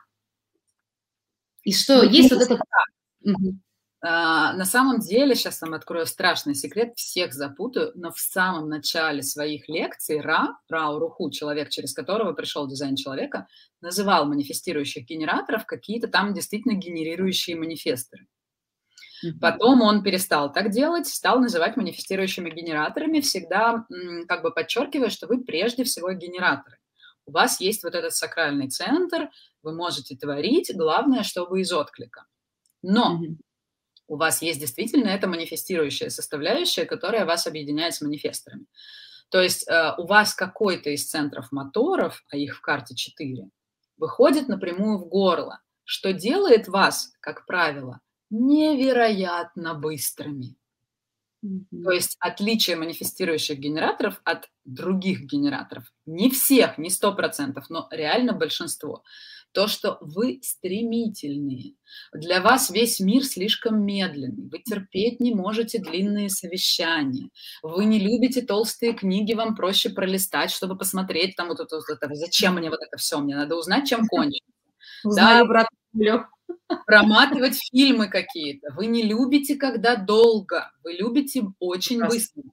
S1: и что ну, есть вот это...
S2: на самом деле, сейчас вам открою страшный секрет, всех запутаю, но в самом начале своих лекций Ра, Рау Руху, человек, через которого пришел дизайн человека, называл манифестирующих генераторов какие-то там действительно генерирующие манифесторы. Потом он перестал так делать, стал называть манифестирующими генераторами, всегда как бы подчеркивая, что вы прежде всего генераторы. У вас есть вот этот сакральный центр, вы можете творить, главное, чтобы из отклика. Но у вас есть действительно эта манифестирующая составляющая, которая вас объединяет с манифесторами. То есть э, у вас какой-то из центров моторов, а их в карте 4, выходит напрямую в горло, что делает вас, как правило, невероятно быстрыми. Mm-hmm. То есть отличие манифестирующих генераторов от других генераторов, не всех, не сто процентов, но реально большинство, то, что вы стремительные. Для вас весь мир слишком медленный. Вы терпеть не можете длинные совещания. Вы не любите толстые книги, вам проще пролистать, чтобы посмотреть там вот это, вот это зачем мне вот это все, мне надо узнать, чем кончится.
S1: Да, брат,
S2: проматывать фильмы какие-то. Вы не любите, когда долго, вы любите очень быстро.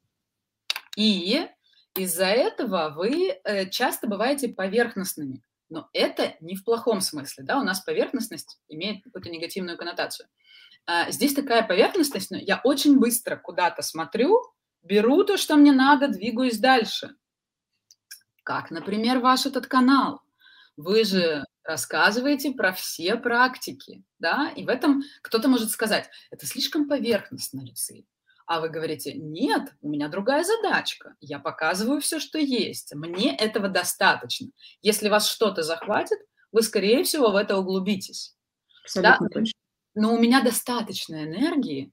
S2: И из-за этого вы э, часто бываете поверхностными. Но это не в плохом смысле, да, у нас поверхностность имеет какую-то негативную коннотацию. А, здесь такая поверхностность, но я очень быстро куда-то смотрю, беру то, что мне надо, двигаюсь дальше. Как, например, ваш этот канал. Вы же рассказываете про все практики, да, и в этом кто-то может сказать, это слишком поверхностно, Люция. А вы говорите, нет, у меня другая задачка. Я показываю все, что есть. Мне этого достаточно. Если вас что-то захватит, вы, скорее всего, в это углубитесь. Абсолютно да? точно. Но у меня достаточно энергии,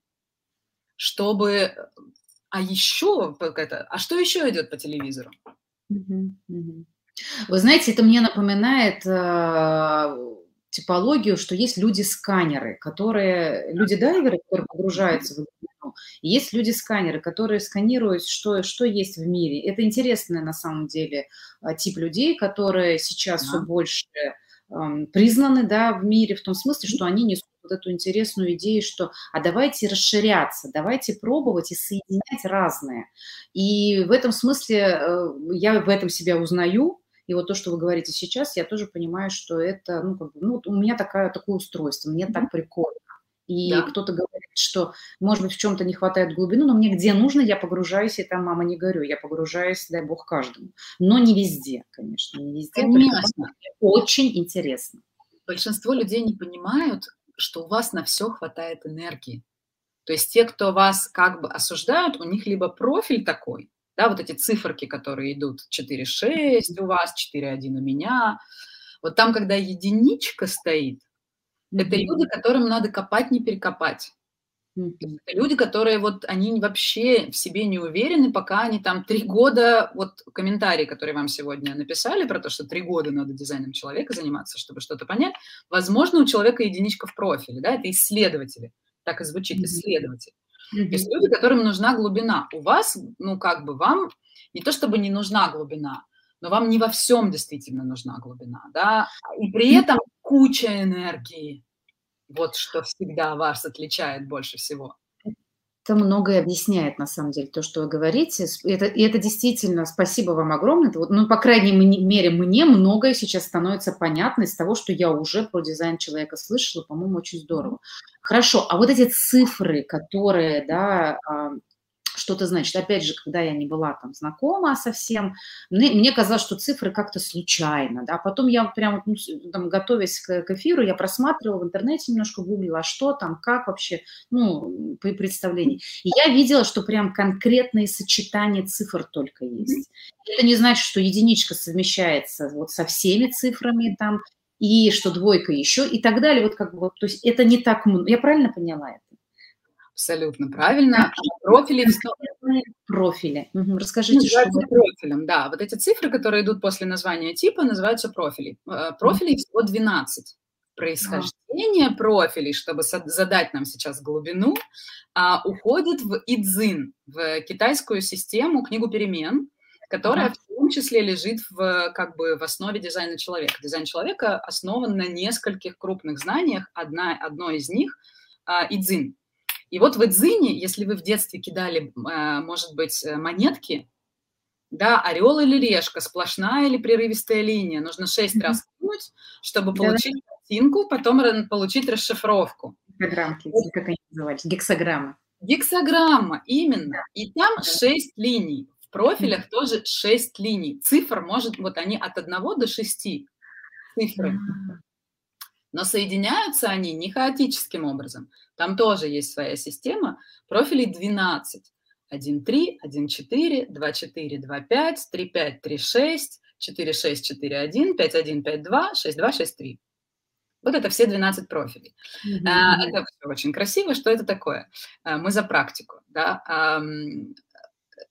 S2: чтобы... А еще. А что еще идет по телевизору?
S1: Вы знаете, это мне напоминает э, типологию, что есть люди-сканеры, которые, люди-дайверы, которые погружаются в глубину, и есть люди-сканеры, которые сканируют, что, что есть в мире. Это интересный на самом деле а, тип людей, которые сейчас да. все больше эм, признаны да, в мире, в том смысле, что они несут вот эту интересную идею, что а давайте расширяться, давайте пробовать и соединять разные. И в этом смысле э, я в этом себя узнаю, и вот то, что вы говорите сейчас, я тоже понимаю, что это, ну, как бы, ну у меня такая, такое устройство, мне так прикольно. И да. кто-то говорит, что, может быть, в чем-то не хватает глубины, но мне где нужно, я погружаюсь, и там, мама, не горю, я погружаюсь, дай бог, каждому. Но не везде, конечно, не везде. Конечно. Очень интересно.
S2: Большинство людей не понимают, что у вас на все хватает энергии. То есть те, кто вас как бы осуждают, у них либо профиль такой, да, вот эти циферки, которые идут 4,6 у вас, 4,1 у меня, вот там, когда единичка стоит, это люди, которым надо копать, не перекопать. Это люди, которые вот, они вообще в себе не уверены, пока они там три года, вот комментарии, которые вам сегодня написали про то, что три года надо дизайном человека заниматься, чтобы что-то понять, возможно, у человека единичка в профиле, да, это исследователи, так и звучит, исследователь. Mm-hmm. Есть люди, которым нужна глубина. У вас, ну, как бы вам не то чтобы не нужна глубина, но вам не во всем действительно нужна глубина, да, и при этом куча энергии, вот что всегда вас отличает больше всего.
S1: Это многое объясняет, на самом деле, то, что вы говорите. Это, и это действительно, спасибо вам огромное. Это ну, по крайней мере, мне многое сейчас становится понятно из того, что я уже про дизайн человека слышала. По-моему, очень здорово. Хорошо, а вот эти цифры, которые, да, что-то значит. Опять же, когда я не была там знакома совсем, мне, мне казалось, что цифры как-то случайно, да, потом я прямо, ну, там, готовясь к, к эфиру, я просматривала в интернете немножко, гуглила, а что там, как вообще, ну, при представлении. И я видела, что прям конкретные сочетания цифр только есть. Это не значит, что единичка совмещается вот со всеми цифрами там, и что двойка еще, и так далее. Вот как бы, то есть это не так много. Я правильно поняла это?
S2: Абсолютно правильно. Профили.
S1: Профили. Угу. Расскажите,
S2: что это. профилем, да. Вот эти цифры, которые идут после названия типа, называются профили. Э, профилей всего 12. Происхождение профилей, чтобы задать нам сейчас глубину, а, уходит в Идзин, в китайскую систему, книгу перемен, которая в том числе лежит в, как бы, в основе дизайна человека. Дизайн человека основан на нескольких крупных знаниях. Одна, одно из них а, – Идзин. И вот в Эдзине, если вы в детстве кидали, э, может быть, э, монетки, да, орел или решка, сплошная или прерывистая линия, нужно шесть mm-hmm. раз кинуть, чтобы получить да. картинку, потом получить расшифровку.
S1: Гексограммки, как они называются, гексограмма.
S2: Гексограмма, именно. И там шесть линий. В профилях тоже шесть линий. Цифр может, вот они от одного до шести цифры. Но соединяются они не хаотическим образом. Там тоже есть своя система. Профилей 12. 1.3, 1.4, 2.4, 2.5, 3.5, 3.6, 4.6, 4.1, 5.1, 5.2, 6.2, 6.3. Вот это все 12 профилей. Mm-hmm. Это все очень красиво. Что это такое? А, мы за практику. Да?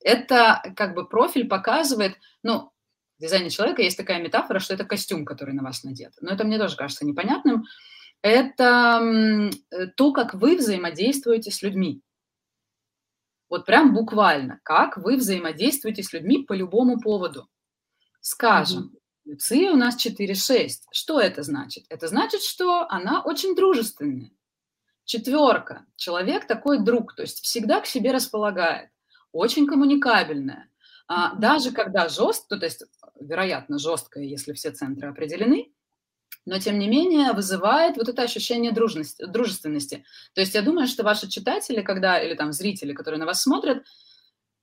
S2: Это как бы профиль показывает, ну, дизайне человека есть такая метафора, что это костюм, который на вас надет. Но это мне тоже кажется непонятным. Это э, то, как вы взаимодействуете с людьми. Вот прям буквально, как вы взаимодействуете с людьми по любому поводу. Скажем, mm-hmm. Люция у нас 4-6. Что это значит? Это значит, что она очень дружественная. Четверка. Человек такой друг, то есть всегда к себе располагает. Очень коммуникабельная. А, даже когда жестко, то есть вероятно, жесткое, если все центры определены, но тем не менее вызывает вот это ощущение дружности, дружественности. То есть я думаю, что ваши читатели, когда, или там зрители, которые на вас смотрят,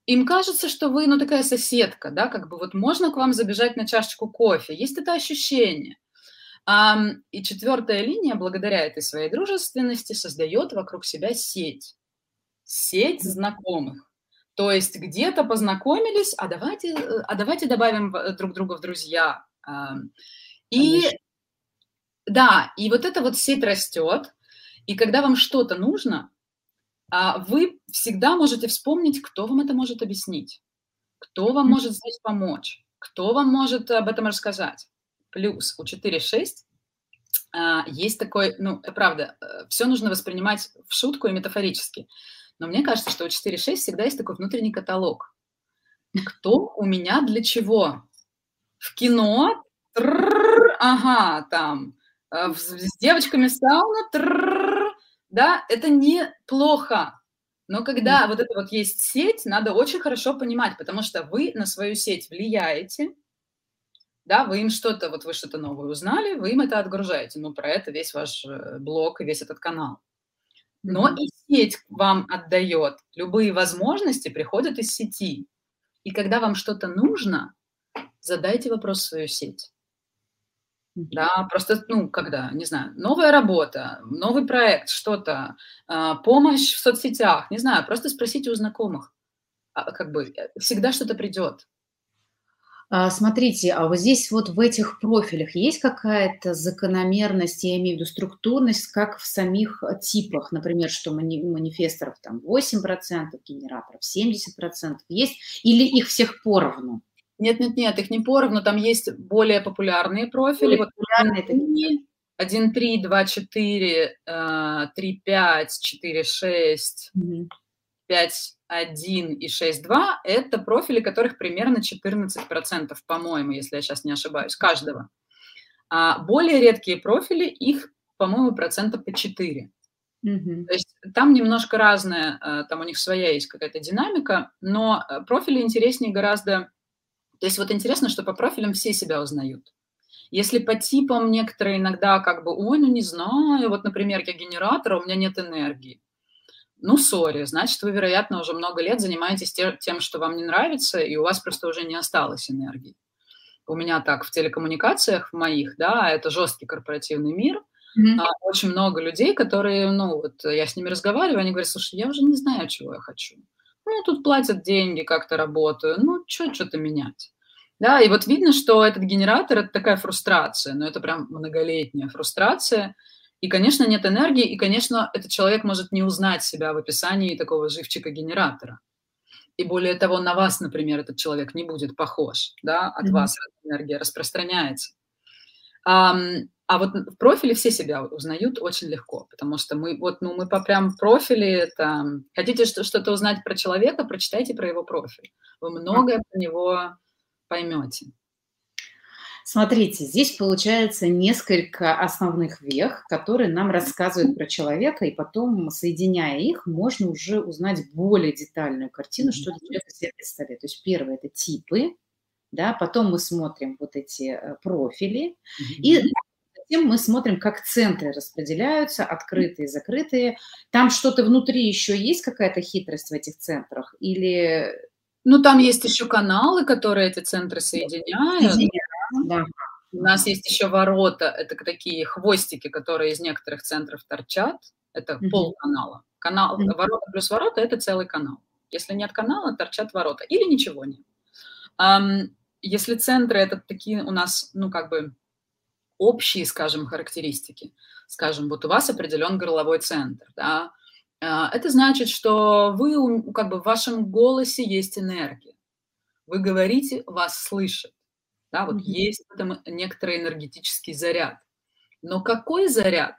S2: им кажется, что вы, ну, такая соседка, да, как бы вот можно к вам забежать на чашечку кофе. Есть это ощущение. И четвертая линия, благодаря этой своей дружественности, создает вокруг себя сеть. Сеть знакомых. То есть где-то познакомились, а давайте, э, а давайте добавим друг друга в друзья. И Конечно. да, и вот эта вот сеть растет, и когда вам что-то нужно, а, вы всегда можете вспомнить, кто вам это может объяснить, кто вам может здесь помочь, кто вам может об этом рассказать. Плюс у 4.6 а, есть такой, ну, правда, э, все нужно воспринимать в шутку и метафорически. Но мне кажется, что у 4.6 всегда есть такой внутренний каталог. Кто у меня для чего? В кино, трррр, ага, там, э, с девочками сауна, да, это неплохо. Но когда вот это вот есть сеть, надо очень хорошо понимать, потому что вы на свою сеть влияете, да, вы им что-то, вот вы что-то новое узнали, вы им это отгружаете. Ну, про это весь ваш э, блог и весь этот канал. Но и сеть вам отдает. Любые возможности приходят из сети. И когда вам что-то нужно, задайте вопрос в свою сеть. Да, просто, ну, когда, не знаю, новая работа, новый проект, что-то, э, помощь в соцсетях, не знаю, просто спросите у знакомых. а, как бы э, всегда что-то придет.
S1: А, смотрите, а вот здесь вот в этих профилях есть какая-то закономерность, я имею в виду структурность, как в самих типах, например, что мани манифесторов там 8%, генераторов 70% есть, или их всех поровну?
S2: Нет, нет, нет, их не поровну, там есть более популярные профили. Более популярные, вот, 1, 3, 2, 4, 3, 5, 4, 6, 5, 1 и 6, 2 – это профили, которых примерно 14%, по-моему, если я сейчас не ошибаюсь, каждого. А более редкие профили, их, по-моему, процента по 4. Угу. То есть там немножко разное, э, там у них своя есть какая-то динамика, но э, профили интереснее гораздо... То есть вот интересно, что по профилям все себя узнают. Если по типам некоторые иногда как бы, ой, ну не знаю, вот, например, я генератор, а у меня нет энергии. Ну, сори, значит, вы, вероятно, уже много лет занимаетесь тем, что вам не нравится, и у вас просто уже не осталось энергии. У меня так в телекоммуникациях в моих, да, это жесткий корпоративный мир, Mm-hmm. Очень много людей, которые, ну, вот я с ними разговариваю, они говорят, слушай, я уже не знаю, чего я хочу. Ну, тут платят деньги, как-то работаю, ну, что что-то менять. Да, и вот видно, что этот генератор – это такая фрустрация, но это прям многолетняя фрустрация. И, конечно, нет энергии, и, конечно, этот человек может не узнать себя в описании такого живчика генератора. И более того, на вас, например, этот человек не будет похож, да, от mm-hmm. вас энергия распространяется. А, а вот в профиле все себя узнают очень легко, потому что мы вот, ну, мы по прям профиле, это, хотите что-то узнать про человека, прочитайте про его профиль. Вы многое про него поймете.
S1: Смотрите, здесь получается несколько основных вех, которые нам рассказывают про человека, и потом, соединяя их, можно уже узнать более детальную картину, что для человека себе представляет. То есть первое – это типы, да, потом мы смотрим вот эти э, профили, и затем мы смотрим, как центры распределяются, открытые, закрытые. Там что-то внутри еще есть, какая-то хитрость в этих центрах, или
S2: ну, там есть еще каналы, которые эти центры соединяют. Да. У нас есть еще ворота, это такие хвостики, которые из некоторых центров торчат. Это mm-hmm. полканала. Канал, mm-hmm. ворота плюс ворота – это целый канал. Если нет канала, торчат ворота. Или ничего нет. Um, если центры – это такие у нас, ну, как бы общие, скажем, характеристики. Скажем, вот у вас определен горловой центр, да, а, это значит, что вы, как бы в вашем голосе есть энергия. Вы говорите, вас слышат. Да, вот mm-hmm. есть в этом некоторый энергетический заряд. Но какой заряд?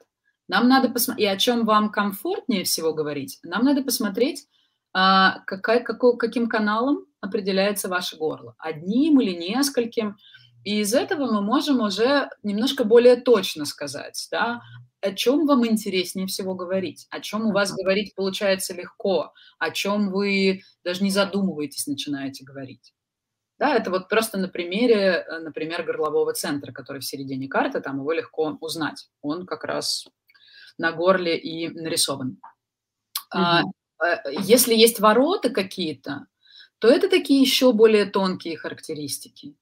S2: Нам надо посмотреть, и о чем вам комфортнее всего говорить, нам надо посмотреть, а, какая, какой, каким каналом определяется ваше горло. Одним или нескольким. И из этого мы можем уже немножко более точно сказать, да, о чем вам интереснее всего говорить, о чем у вас говорить получается легко, о чем вы даже не задумываетесь, начинаете говорить. Да, это вот просто на примере, э, например, горлового центра, который в середине карты, там его легко узнать. Он как раз на горле и нарисован. Mm-hmm. Если есть ворота какие-то, то это такие еще более тонкие характеристики.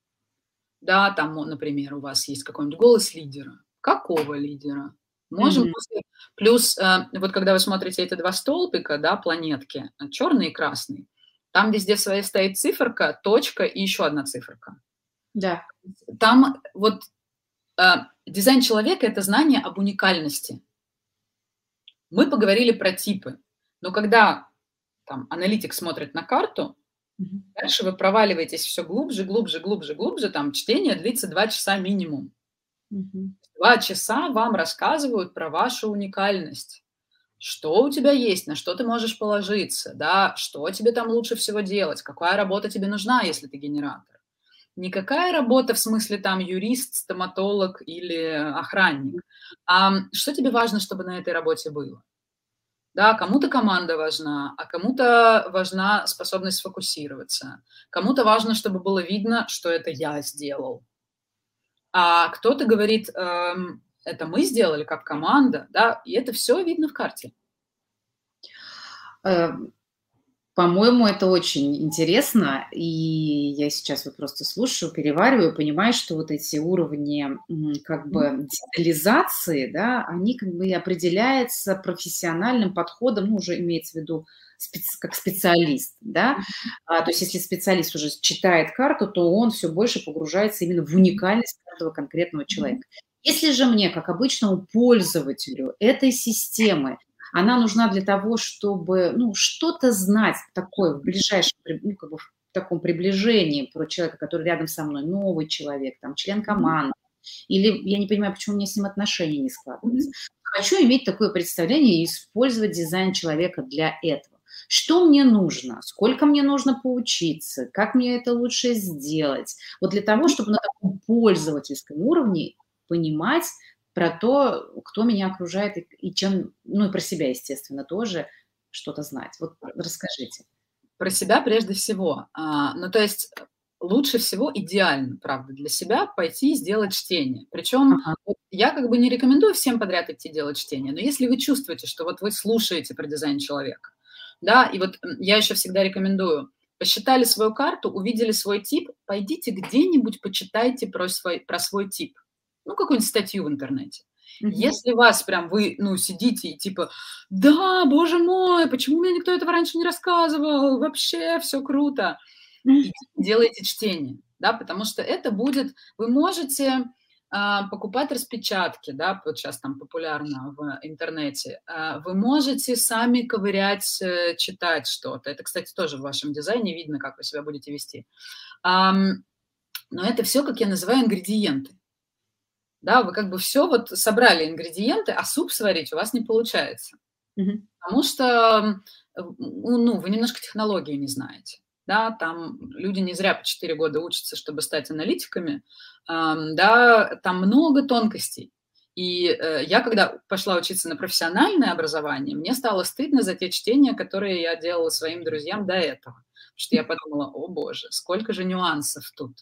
S2: Да, там, например, у вас есть какой-нибудь голос лидера. Какого лидера? Можем mm-hmm. после... Плюс, э, вот когда вы смотрите эти два столбика, да, планетки, черный и красный, там везде своей стоит циферка, точка и еще одна циферка.
S1: Да.
S2: Там вот э, дизайн человека – это знание об уникальности. Мы поговорили про типы, но когда там аналитик смотрит на карту, mm-hmm. дальше вы проваливаетесь все глубже, глубже, глубже, глубже, там чтение длится два часа минимум. Mm-hmm. Два часа вам рассказывают про вашу уникальность. Что у тебя есть, на что ты можешь положиться, да, что тебе там лучше всего делать, какая работа тебе нужна, если ты генератор. Никакая работа в смысле там юрист, стоматолог или охранник, а что тебе важно, чтобы на этой работе было. Да, кому-то команда важна, а кому-то важна способность сфокусироваться. Кому-то важно, чтобы было видно, что это я сделал, а кто-то говорит, эм, это мы сделали как команда, да, и это все видно в карте.
S1: Эм, По-моему, это очень интересно, и я сейчас вот просто слушаю, перевариваю, понимаю, что вот эти уровни как бы детализации, да, они как бы определяются профессиональным подходом, ну, уже имеется в виду специ, как специалист, да, а, то есть если специалист уже читает карту, то он все больше погружается именно в уникальность каждого конкретного человека. Если же мне, как обычному пользователю этой системы, она нужна для того, чтобы ну, что-то знать такое в ближайшем, ну, как бы в таком приближении про человека, который рядом со мной, новый человек, там, член команды, или я не понимаю, почему у меня с ним отношения не складываются. Хочу иметь такое представление и использовать дизайн человека для этого. Что мне нужно? Сколько мне нужно поучиться? Как мне это лучше сделать? Вот для того, чтобы на таком пользовательском уровне понимать, про то, кто меня окружает и, и чем, ну и про себя, естественно, тоже что-то знать. Вот расскажите.
S2: Про себя прежде всего. А, ну, то есть лучше всего, идеально, правда, для себя пойти и сделать чтение. Причем ага. вот, я как бы не рекомендую всем подряд идти делать чтение, но если вы чувствуете, что вот вы слушаете про дизайн человека, да, и вот я еще всегда рекомендую, посчитали свою карту, увидели свой тип, пойдите где-нибудь почитайте про свой, про свой тип ну, какую-нибудь статью в интернете. Mm-hmm. Если вас прям вы, ну, сидите и типа, да, боже мой, почему мне никто этого раньше не рассказывал, вообще все круто, mm-hmm. делайте чтение, да, потому что это будет, вы можете а, покупать распечатки, да, вот сейчас там популярно в интернете, а, вы можете сами ковырять, э, читать что-то, это, кстати, тоже в вашем дизайне видно, как вы себя будете вести, а, но это все, как я называю, ингредиенты, да, вы как бы все вот собрали ингредиенты, а суп сварить у вас не получается. Mm-hmm. Потому что, ну, вы немножко технологию не знаете. Да, там люди не зря по 4 года учатся, чтобы стать аналитиками. Да, там много тонкостей. И э, я, когда пошла учиться на профессиональное образование, мне стало стыдно за те чтения, которые я делала своим друзьям до этого. Потому что я подумала, о боже, сколько же нюансов тут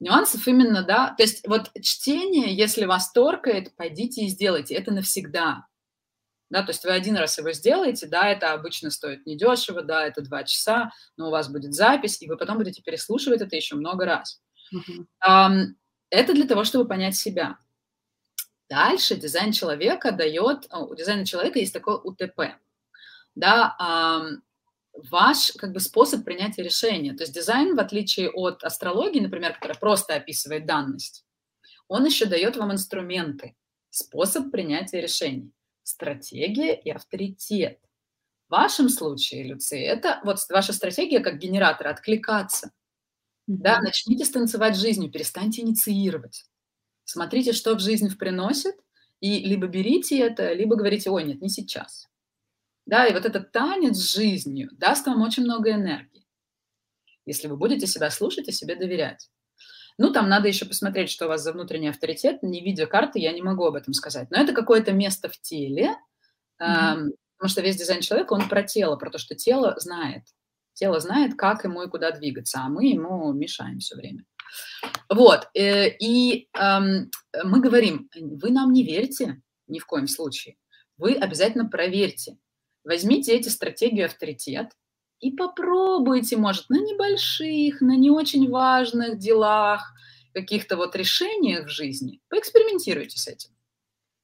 S2: нюансов именно, да, то есть вот чтение, если вас торкает, пойдите и сделайте, это навсегда, да, то есть вы один раз его сделаете, да, это обычно стоит недешево, да, это два часа, но у вас будет запись, и вы потом будете переслушивать это еще много раз. Uh-huh. Это для того, чтобы понять себя. Дальше дизайн человека дает, у дизайна человека есть такое УТП, да, ваш как бы способ принятия решения. То есть дизайн, в отличие от астрологии, например, которая просто описывает данность, он еще дает вам инструменты, способ принятия решений, стратегия и авторитет. В вашем случае, Люци, это вот ваша стратегия как генератор откликаться. Mm-hmm. Да, начните станцевать жизнью, перестаньте инициировать. Смотрите, что в жизнь приносит, и либо берите это, либо говорите, ой, нет, не сейчас. Да, и вот этот танец с жизнью даст вам очень много энергии, если вы будете себя слушать и себе доверять. Ну, там надо еще посмотреть, что у вас за внутренний авторитет. Не видя карты, я не могу об этом сказать. Но это какое-то место в теле, mm-hmm. потому что весь дизайн человека, он про тело, про то, что тело знает. Тело знает, как ему и куда двигаться, а мы ему мешаем все время. Вот, э, и мы говорим, вы нам не верите ни в коем случае. Вы обязательно проверьте, Возьмите эти стратегии авторитет и попробуйте, может, на небольших, на не очень важных делах, каких-то вот решениях в жизни, поэкспериментируйте с этим.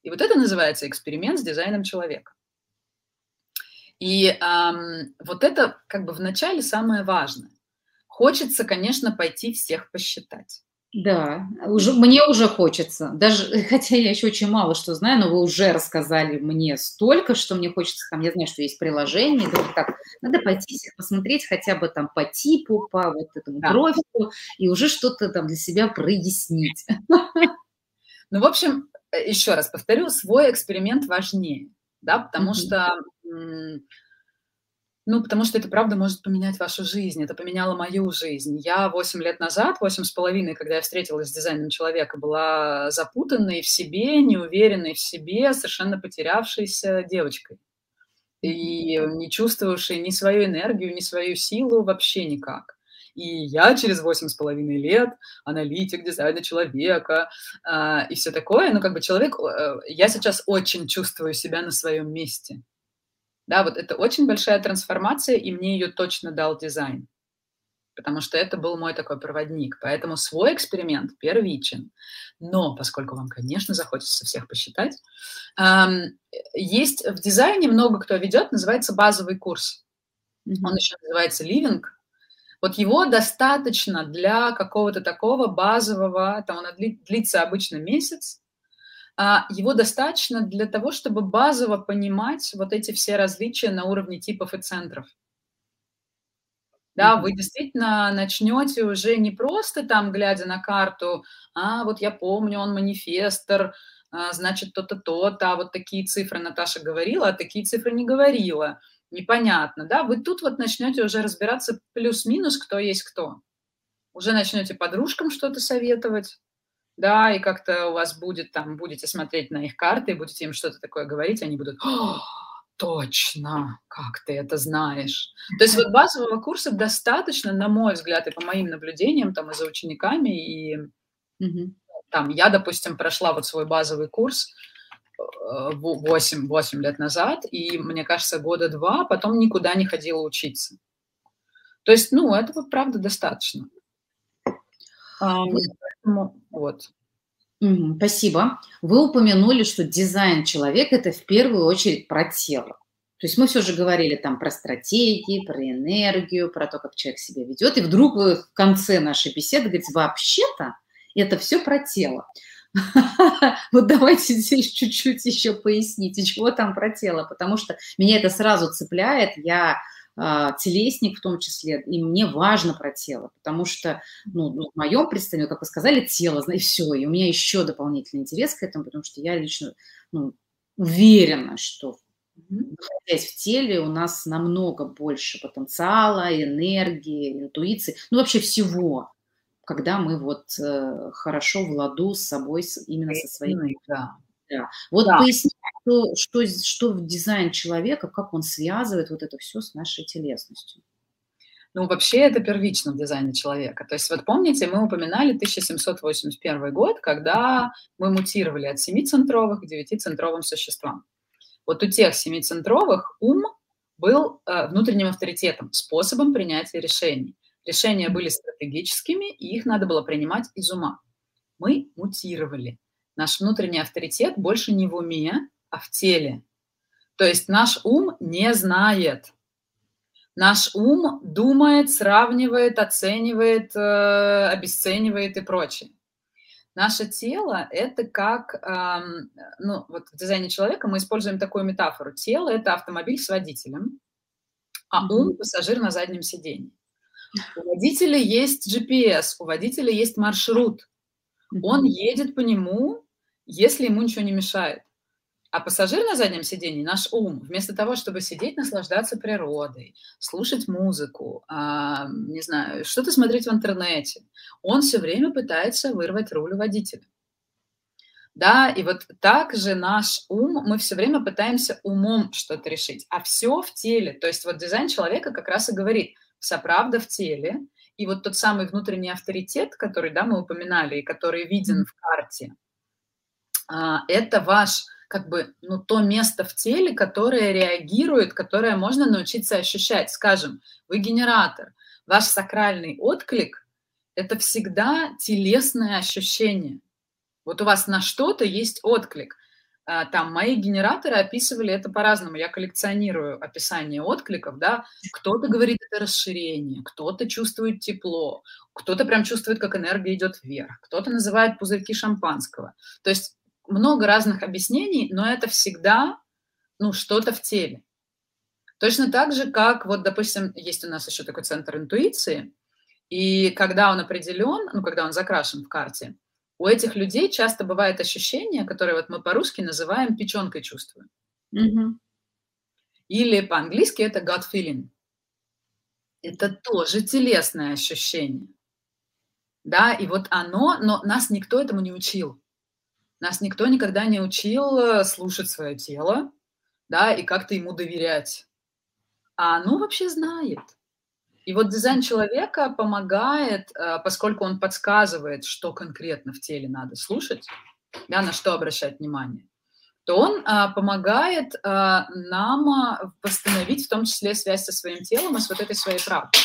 S2: И вот это называется эксперимент с дизайном человека. И эм, вот это как бы в начале самое важное. Хочется, конечно, пойти всех посчитать.
S1: Да, уже, мне уже хочется. Даже, хотя я еще очень мало что знаю, но вы уже рассказали мне столько, что мне хочется, там, я знаю, что есть приложение, да, так, надо пойти посмотреть хотя бы там по типу, по вот этому да. профилю, и уже что-то там для себя прояснить.
S2: Ну, в общем, э, еще раз повторю, свой эксперимент важнее, да, потому mm-hmm. что ну, потому что это правда может поменять вашу жизнь. Это поменяло мою жизнь. Я 8 лет назад, 8 с половиной, когда я встретилась с дизайном человека, была запутанной в себе, неуверенной в себе, совершенно потерявшейся девочкой. И не чувствовавшей ни свою энергию, ни свою силу вообще никак. И я через восемь с половиной лет, аналитик дизайна человека э, и все такое, ну, как бы человек, э, я сейчас очень чувствую себя на своем месте Да, вот это очень большая трансформация, и мне ее точно дал дизайн потому что это был мой такой проводник. Поэтому свой эксперимент первичен. Но поскольку вам, конечно, захочется всех посчитать, есть в дизайне много кто ведет, называется базовый курс. Он еще называется living. Вот его достаточно для какого-то такого базового, там он длится обычно месяц, его достаточно для того, чтобы базово понимать вот эти все различия на уровне типов и центров да, вы действительно начнете уже не просто там, глядя на карту, а вот я помню, он манифестор, а, значит, то-то, то-то, а вот такие цифры Наташа говорила, а такие цифры не говорила. Непонятно, да? Вы тут вот начнете уже разбираться плюс-минус, кто есть кто. Уже начнете подружкам что-то советовать, да, и как-то у вас будет там, будете смотреть на их карты, будете им что-то такое говорить, они будут, Точно, как ты это знаешь. То есть вот базового курса достаточно, на мой взгляд, и по моим наблюдениям, там, и за учениками, и угу. там, я, допустим, прошла вот свой базовый курс 8, э, 8 лет назад, и, мне кажется, года два, потом никуда не ходила учиться. То есть, ну, этого, правда, достаточно.
S1: Поэтому, вот. Спасибо. Вы упомянули, что дизайн человека – это в первую очередь про тело. То есть мы все же говорили там про стратегии, про энергию, про то, как человек себя ведет. И вдруг вы в конце нашей беседы говорите, вообще-то это все про тело. Вот давайте здесь чуть-чуть еще поясните, чего там про тело, потому что меня это сразу цепляет. Я а, телесник в том числе, и мне важно про тело, потому что, ну, ну, в моем представлении, как вы сказали, тело, и все, и у меня еще дополнительный интерес к этому, потому что я лично ну, уверена, что находясь в теле, у нас намного больше потенциала, энергии, интуиции, ну вообще всего, когда мы вот э, хорошо в ладу с собой, с, именно со своей. Да. Да. Вот да. поясни, что, что, что в дизайн человека, как он связывает вот это все с нашей телесностью.
S2: Ну, вообще это первично в дизайне человека. То есть вот помните, мы упоминали 1781 год, когда мы мутировали от семицентровых к девятицентровым существам. Вот у тех семицентровых ум был э, внутренним авторитетом, способом принятия решений. Решения были стратегическими, и их надо было принимать из ума. Мы мутировали. Наш внутренний авторитет больше не в уме, а в теле. То есть наш ум не знает. Наш ум думает, сравнивает, оценивает, э, обесценивает и прочее. Наше тело – это как, э, ну, вот в дизайне человека мы используем такую метафору. Тело – это автомобиль с водителем, а ум – пассажир на заднем сиденье. У водителя есть GPS, у водителя есть маршрут. Он едет по нему если ему ничего не мешает. А пассажир на заднем сидении, наш ум, вместо того, чтобы сидеть, наслаждаться природой, слушать музыку, а, не знаю, что-то смотреть в интернете, он все время пытается вырвать руль у водителя. Да, и вот так же наш ум, мы все время пытаемся умом что-то решить, а все в теле. То есть вот дизайн человека как раз и говорит, вся правда в теле, и вот тот самый внутренний авторитет, который, да, мы упоминали, и который виден в карте – а, это ваш как бы, ну, то место в теле, которое реагирует, которое можно научиться ощущать. Скажем, вы генератор, ваш сакральный отклик – это всегда телесное ощущение. Вот у вас на что-то есть отклик. А, там мои генераторы описывали это по-разному. Я коллекционирую описание откликов, да. Кто-то говорит это расширение, кто-то чувствует тепло, кто-то прям чувствует, как энергия идет вверх, кто-то называет пузырьки шампанского. То есть много разных объяснений, но это всегда ну, что-то в теле. Точно так же, как, вот, допустим, есть у нас еще такой центр интуиции, и когда он определен, ну, когда он закрашен в карте, у этих людей часто бывает ощущение, которое вот мы по-русски называем печенкой чувствуем. Mm-hmm. Или по-английски это gut feeling. Это тоже телесное ощущение. Да, и вот оно, но нас никто этому не учил. Нас никто никогда не учил э, слушать свое тело, да, и как-то ему доверять. А оно вообще знает. И вот дизайн человека помогает, э, поскольку он подсказывает, что конкретно в теле надо слушать, да, на что обращать внимание. то он а, помогает нам восстановить в том числе связь со своим телом и с вот этой своей правдой.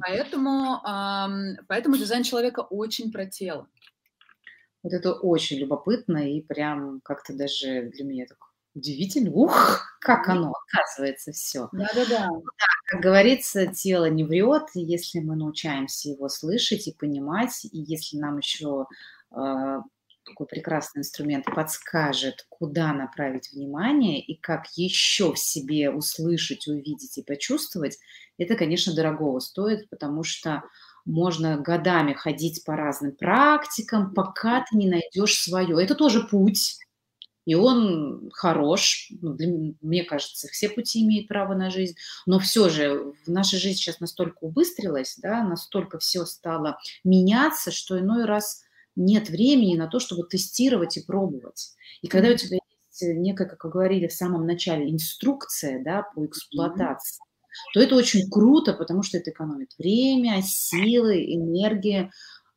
S2: Поэтому, а, поэтому дизайн человека очень про тело.
S1: Вот это очень любопытно и прям как-то даже для меня так удивительно. Ух, как оно оказывается все.
S2: Да-да-да.
S1: Как говорится, тело не врет, если мы научаемся его слышать и понимать, и если нам еще э, такой прекрасный инструмент подскажет, куда направить внимание и как еще в себе услышать, увидеть и почувствовать, это, конечно, дорогого стоит, потому что можно годами ходить по разным практикам, пока ты не найдешь свое. Это тоже путь, и он хорош. Ну, для, мне кажется, все пути имеют право на жизнь. Но все же в нашей жизни сейчас настолько убыстрилась, да, настолько все стало меняться, что иной раз нет времени на то, чтобы тестировать и пробовать. И когда у тебя есть некая, как вы говорили в самом начале, инструкция да, по эксплуатации, то это очень круто, потому что это экономит время, силы, энергии.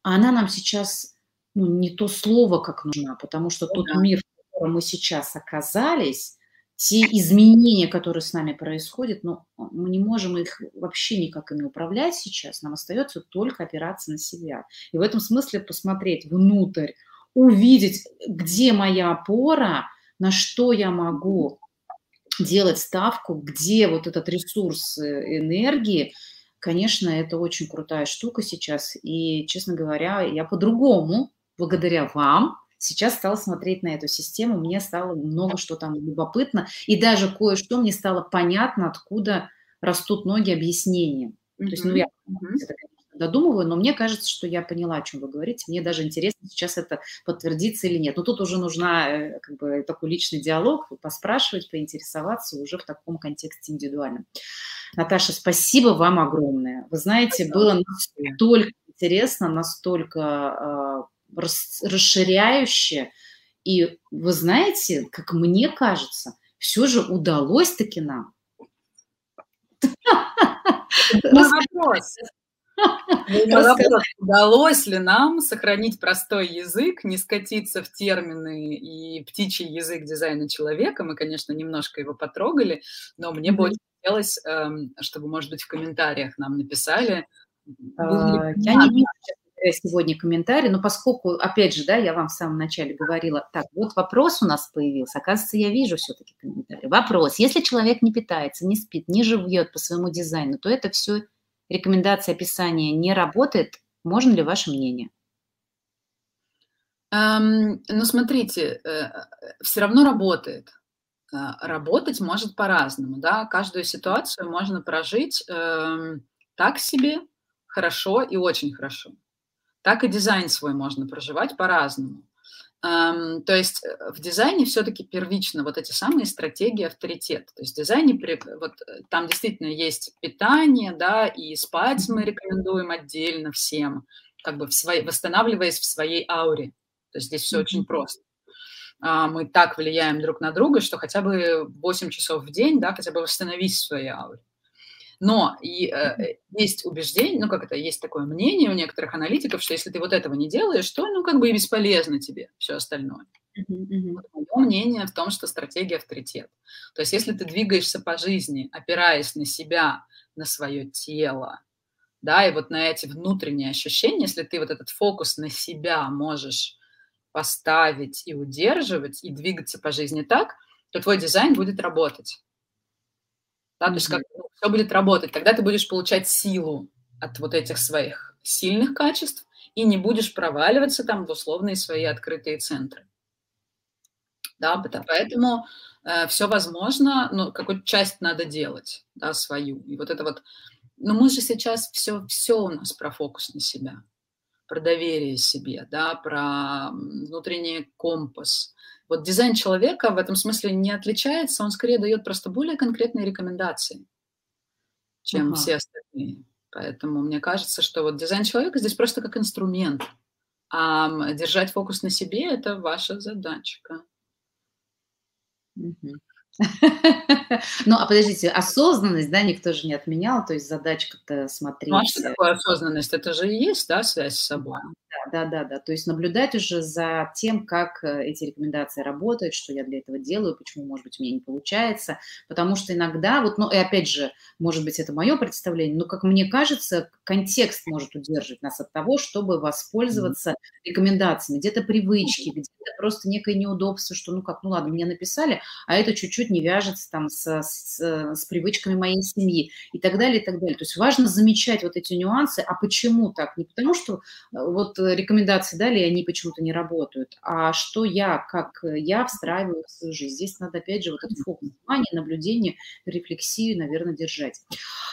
S1: А она нам сейчас ну, не то слово, как нужна, потому что тот мир, в котором мы сейчас оказались, те изменения, которые с нами происходят, но ну, мы не можем их вообще никак ими управлять сейчас, нам остается только опираться на себя. И в этом смысле посмотреть внутрь, увидеть, где моя опора, на что я могу делать ставку, где вот этот ресурс э, энергии, конечно, это очень крутая штука сейчас. И, честно говоря, я по-другому, благодаря вам, сейчас стала смотреть на эту систему, мне стало много что там любопытно, и даже кое-что мне стало понятно, откуда растут ноги объяснения. Mm-hmm. То есть, ну, я это, додумываю, но мне кажется, что я поняла, о чем вы говорите. Мне даже интересно, сейчас это подтвердится или нет. Но тут уже нужна э, как бы такой личный диалог, поспрашивать, поинтересоваться уже в таком контексте индивидуальном. Наташа, спасибо вам огромное. Вы знаете, было настолько интересно, настолько э, расширяюще. И вы знаете, как мне кажется, все же удалось таки нам.
S2: Вопрос. Вопрос, удалось ли нам сохранить простой язык, не скатиться в термины и птичий язык дизайна человека? Мы, конечно, немножко его потрогали, но мне бы очень хотелось, эм, чтобы, может быть, в комментариях нам написали.
S1: А, я не вижу сегодня комментарий, но поскольку, опять же, да, я вам в самом начале говорила, так, вот вопрос у нас появился, оказывается, я вижу все-таки комментарий. Вопрос, если человек не питается, не спит, не живет по своему дизайну, то это все рекомендация описания не работает, можно ли ваше мнение?
S2: Эм, ну, смотрите, э, все равно работает. Э, работать может по-разному, да, каждую ситуацию можно прожить э, так себе, хорошо и очень хорошо. Так и дизайн свой можно проживать по-разному. То есть э, в дизайне все-таки первично вот эти самые стратегии авторитет. То есть в дизайне вот, э, там действительно есть питание, да, и спать мы рекомендуем отдельно всем, как бы в своей, восстанавливаясь в своей ауре. То есть здесь все очень просто. Uh, мы так влияем друг на друга, что хотя бы 8 часов в день, да, хотя бы восстановись в своей ауре. Но и э, есть убеждение, ну как это, есть такое мнение у некоторых аналитиков, что если ты вот этого не делаешь, то ну как бы и бесполезно тебе все остальное. Uh-huh, Мое мнение в том, что стратегия авторитет. То есть если ты двигаешься по жизни, опираясь на себя, на свое тело, да, и вот на эти внутренние ощущения, если ты вот этот фокус на себя можешь поставить и удерживать, и двигаться по жизни так, то твой дизайн будет работать. Да, то есть как ну, все будет работать. Тогда ты будешь получать силу от вот этих своих сильных качеств и не будешь проваливаться там в условные свои открытые центры. Да, поэтому э, все возможно, но какую-то часть надо делать, да, свою. И вот это вот, ну мы же сейчас все, все у нас про фокус на себя, про доверие себе, да, про внутренний компас, вот дизайн человека в этом смысле не отличается, он скорее дает просто более конкретные рекомендации, чем ага. все остальные. Поэтому мне кажется, что вот дизайн человека здесь просто как инструмент, а держать фокус на себе – это ваша задачка.
S1: Угу. Ну, а подождите, осознанность, да, никто же не отменял, то есть задачка-то смотреть. Ну,
S2: а что такое осознанность? Это же и есть, да, связь с собой.
S1: Да, да, да, То есть наблюдать уже за тем, как э, эти рекомендации работают, что я для этого делаю, почему, может быть, у меня не получается. Потому что иногда, вот, ну, и опять же, может быть, это мое представление, но, как мне кажется, контекст может удерживать нас от того, чтобы воспользоваться рекомендациями. Где-то привычки, где-то просто некое неудобство, что, ну как, ну ладно, мне написали, а это чуть-чуть не вяжется там с, с, с привычками моей семьи и так далее, и так далее. То есть важно замечать вот эти нюансы, а почему так? Не потому что э, вот рекомендации дали, и они почему-то не работают, а что я, как я встраиваю в свою жизнь. Здесь надо, опять же, вот этот фокус внимания, наблюдение, рефлексию, наверное, держать.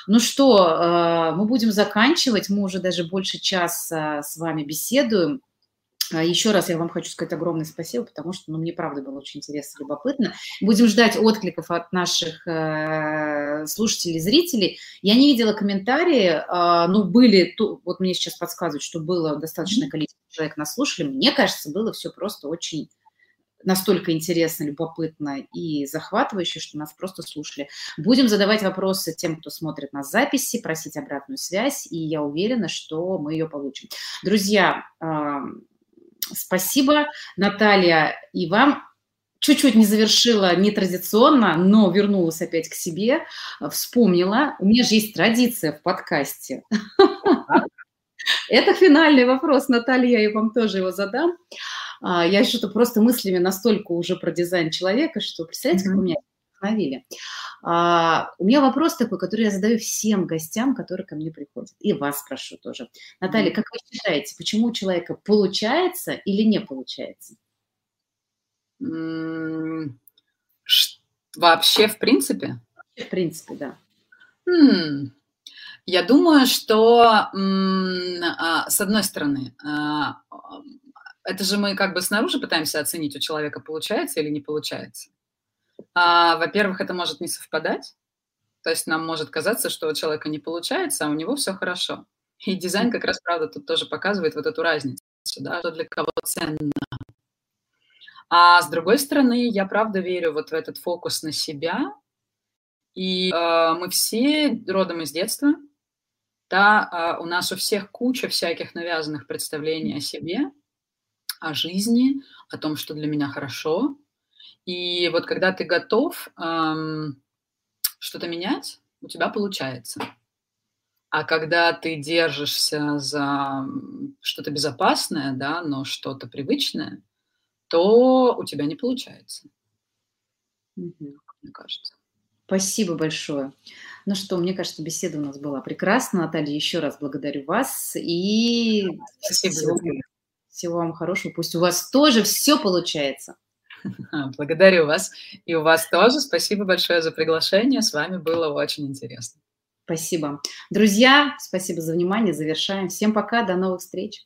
S1: Ну что, э, мы будем заканчивать, мы уже даже больше часа с вами беседуем. Еще раз я вам хочу сказать огромное спасибо, потому что ну, мне правда было очень интересно, любопытно. Будем ждать откликов от наших э, слушателей, зрителей. Я не видела комментарии, э, ну были, ту, вот мне сейчас подсказывают, что было достаточное количество человек нас слушали. Мне кажется, было все просто очень настолько интересно, любопытно и захватывающе, что нас просто слушали. Будем задавать вопросы тем, кто смотрит нас записи, просить обратную связь, и я уверена, что мы ее получим. Друзья, Спасибо, Наталья, и вам. Чуть-чуть не завершила нетрадиционно, но вернулась опять к себе, вспомнила. У меня же есть традиция в подкасте. Это финальный вопрос, Наталья, я вам тоже его задам. А, я что-то просто мыслями настолько уже про дизайн человека, что представляете, как у меня вдохновили. А, у меня вопрос такой, который я задаю всем гостям, которые ко мне приходят. И вас спрошу тоже. Наталья, как вы считаете, почему у человека получается или не получается?
S2: Вообще, в принципе?
S1: В принципе, да.
S2: Я думаю, что а, с одной стороны, а, это же мы как бы снаружи пытаемся оценить, у человека получается или не получается. А, во-первых, это может не совпадать. То есть нам может казаться, что у человека не получается, а у него все хорошо. И дизайн как раз, правда, тут тоже показывает вот эту разницу, да, что для кого ценно. А с другой стороны, я правда верю вот в этот фокус на себя. И э, мы все родом из детства, да, э, у нас у всех куча всяких навязанных представлений о себе, о жизни, о том, что для меня хорошо, и вот когда ты готов эм, что-то менять, у тебя получается. А когда ты держишься за что-то безопасное, да, но что-то привычное, то у тебя не получается.
S1: Угу. Мне кажется. Спасибо большое. Ну что, мне кажется, беседа у нас была прекрасна. Наталья, еще раз благодарю вас. И Спасибо. Всего, всего вам хорошего. Пусть у вас тоже все получается.
S2: Благодарю вас. И у вас тоже. Спасибо большое за приглашение. С вами было очень интересно.
S1: Спасибо. Друзья, спасибо за внимание. Завершаем. Всем пока. До новых встреч.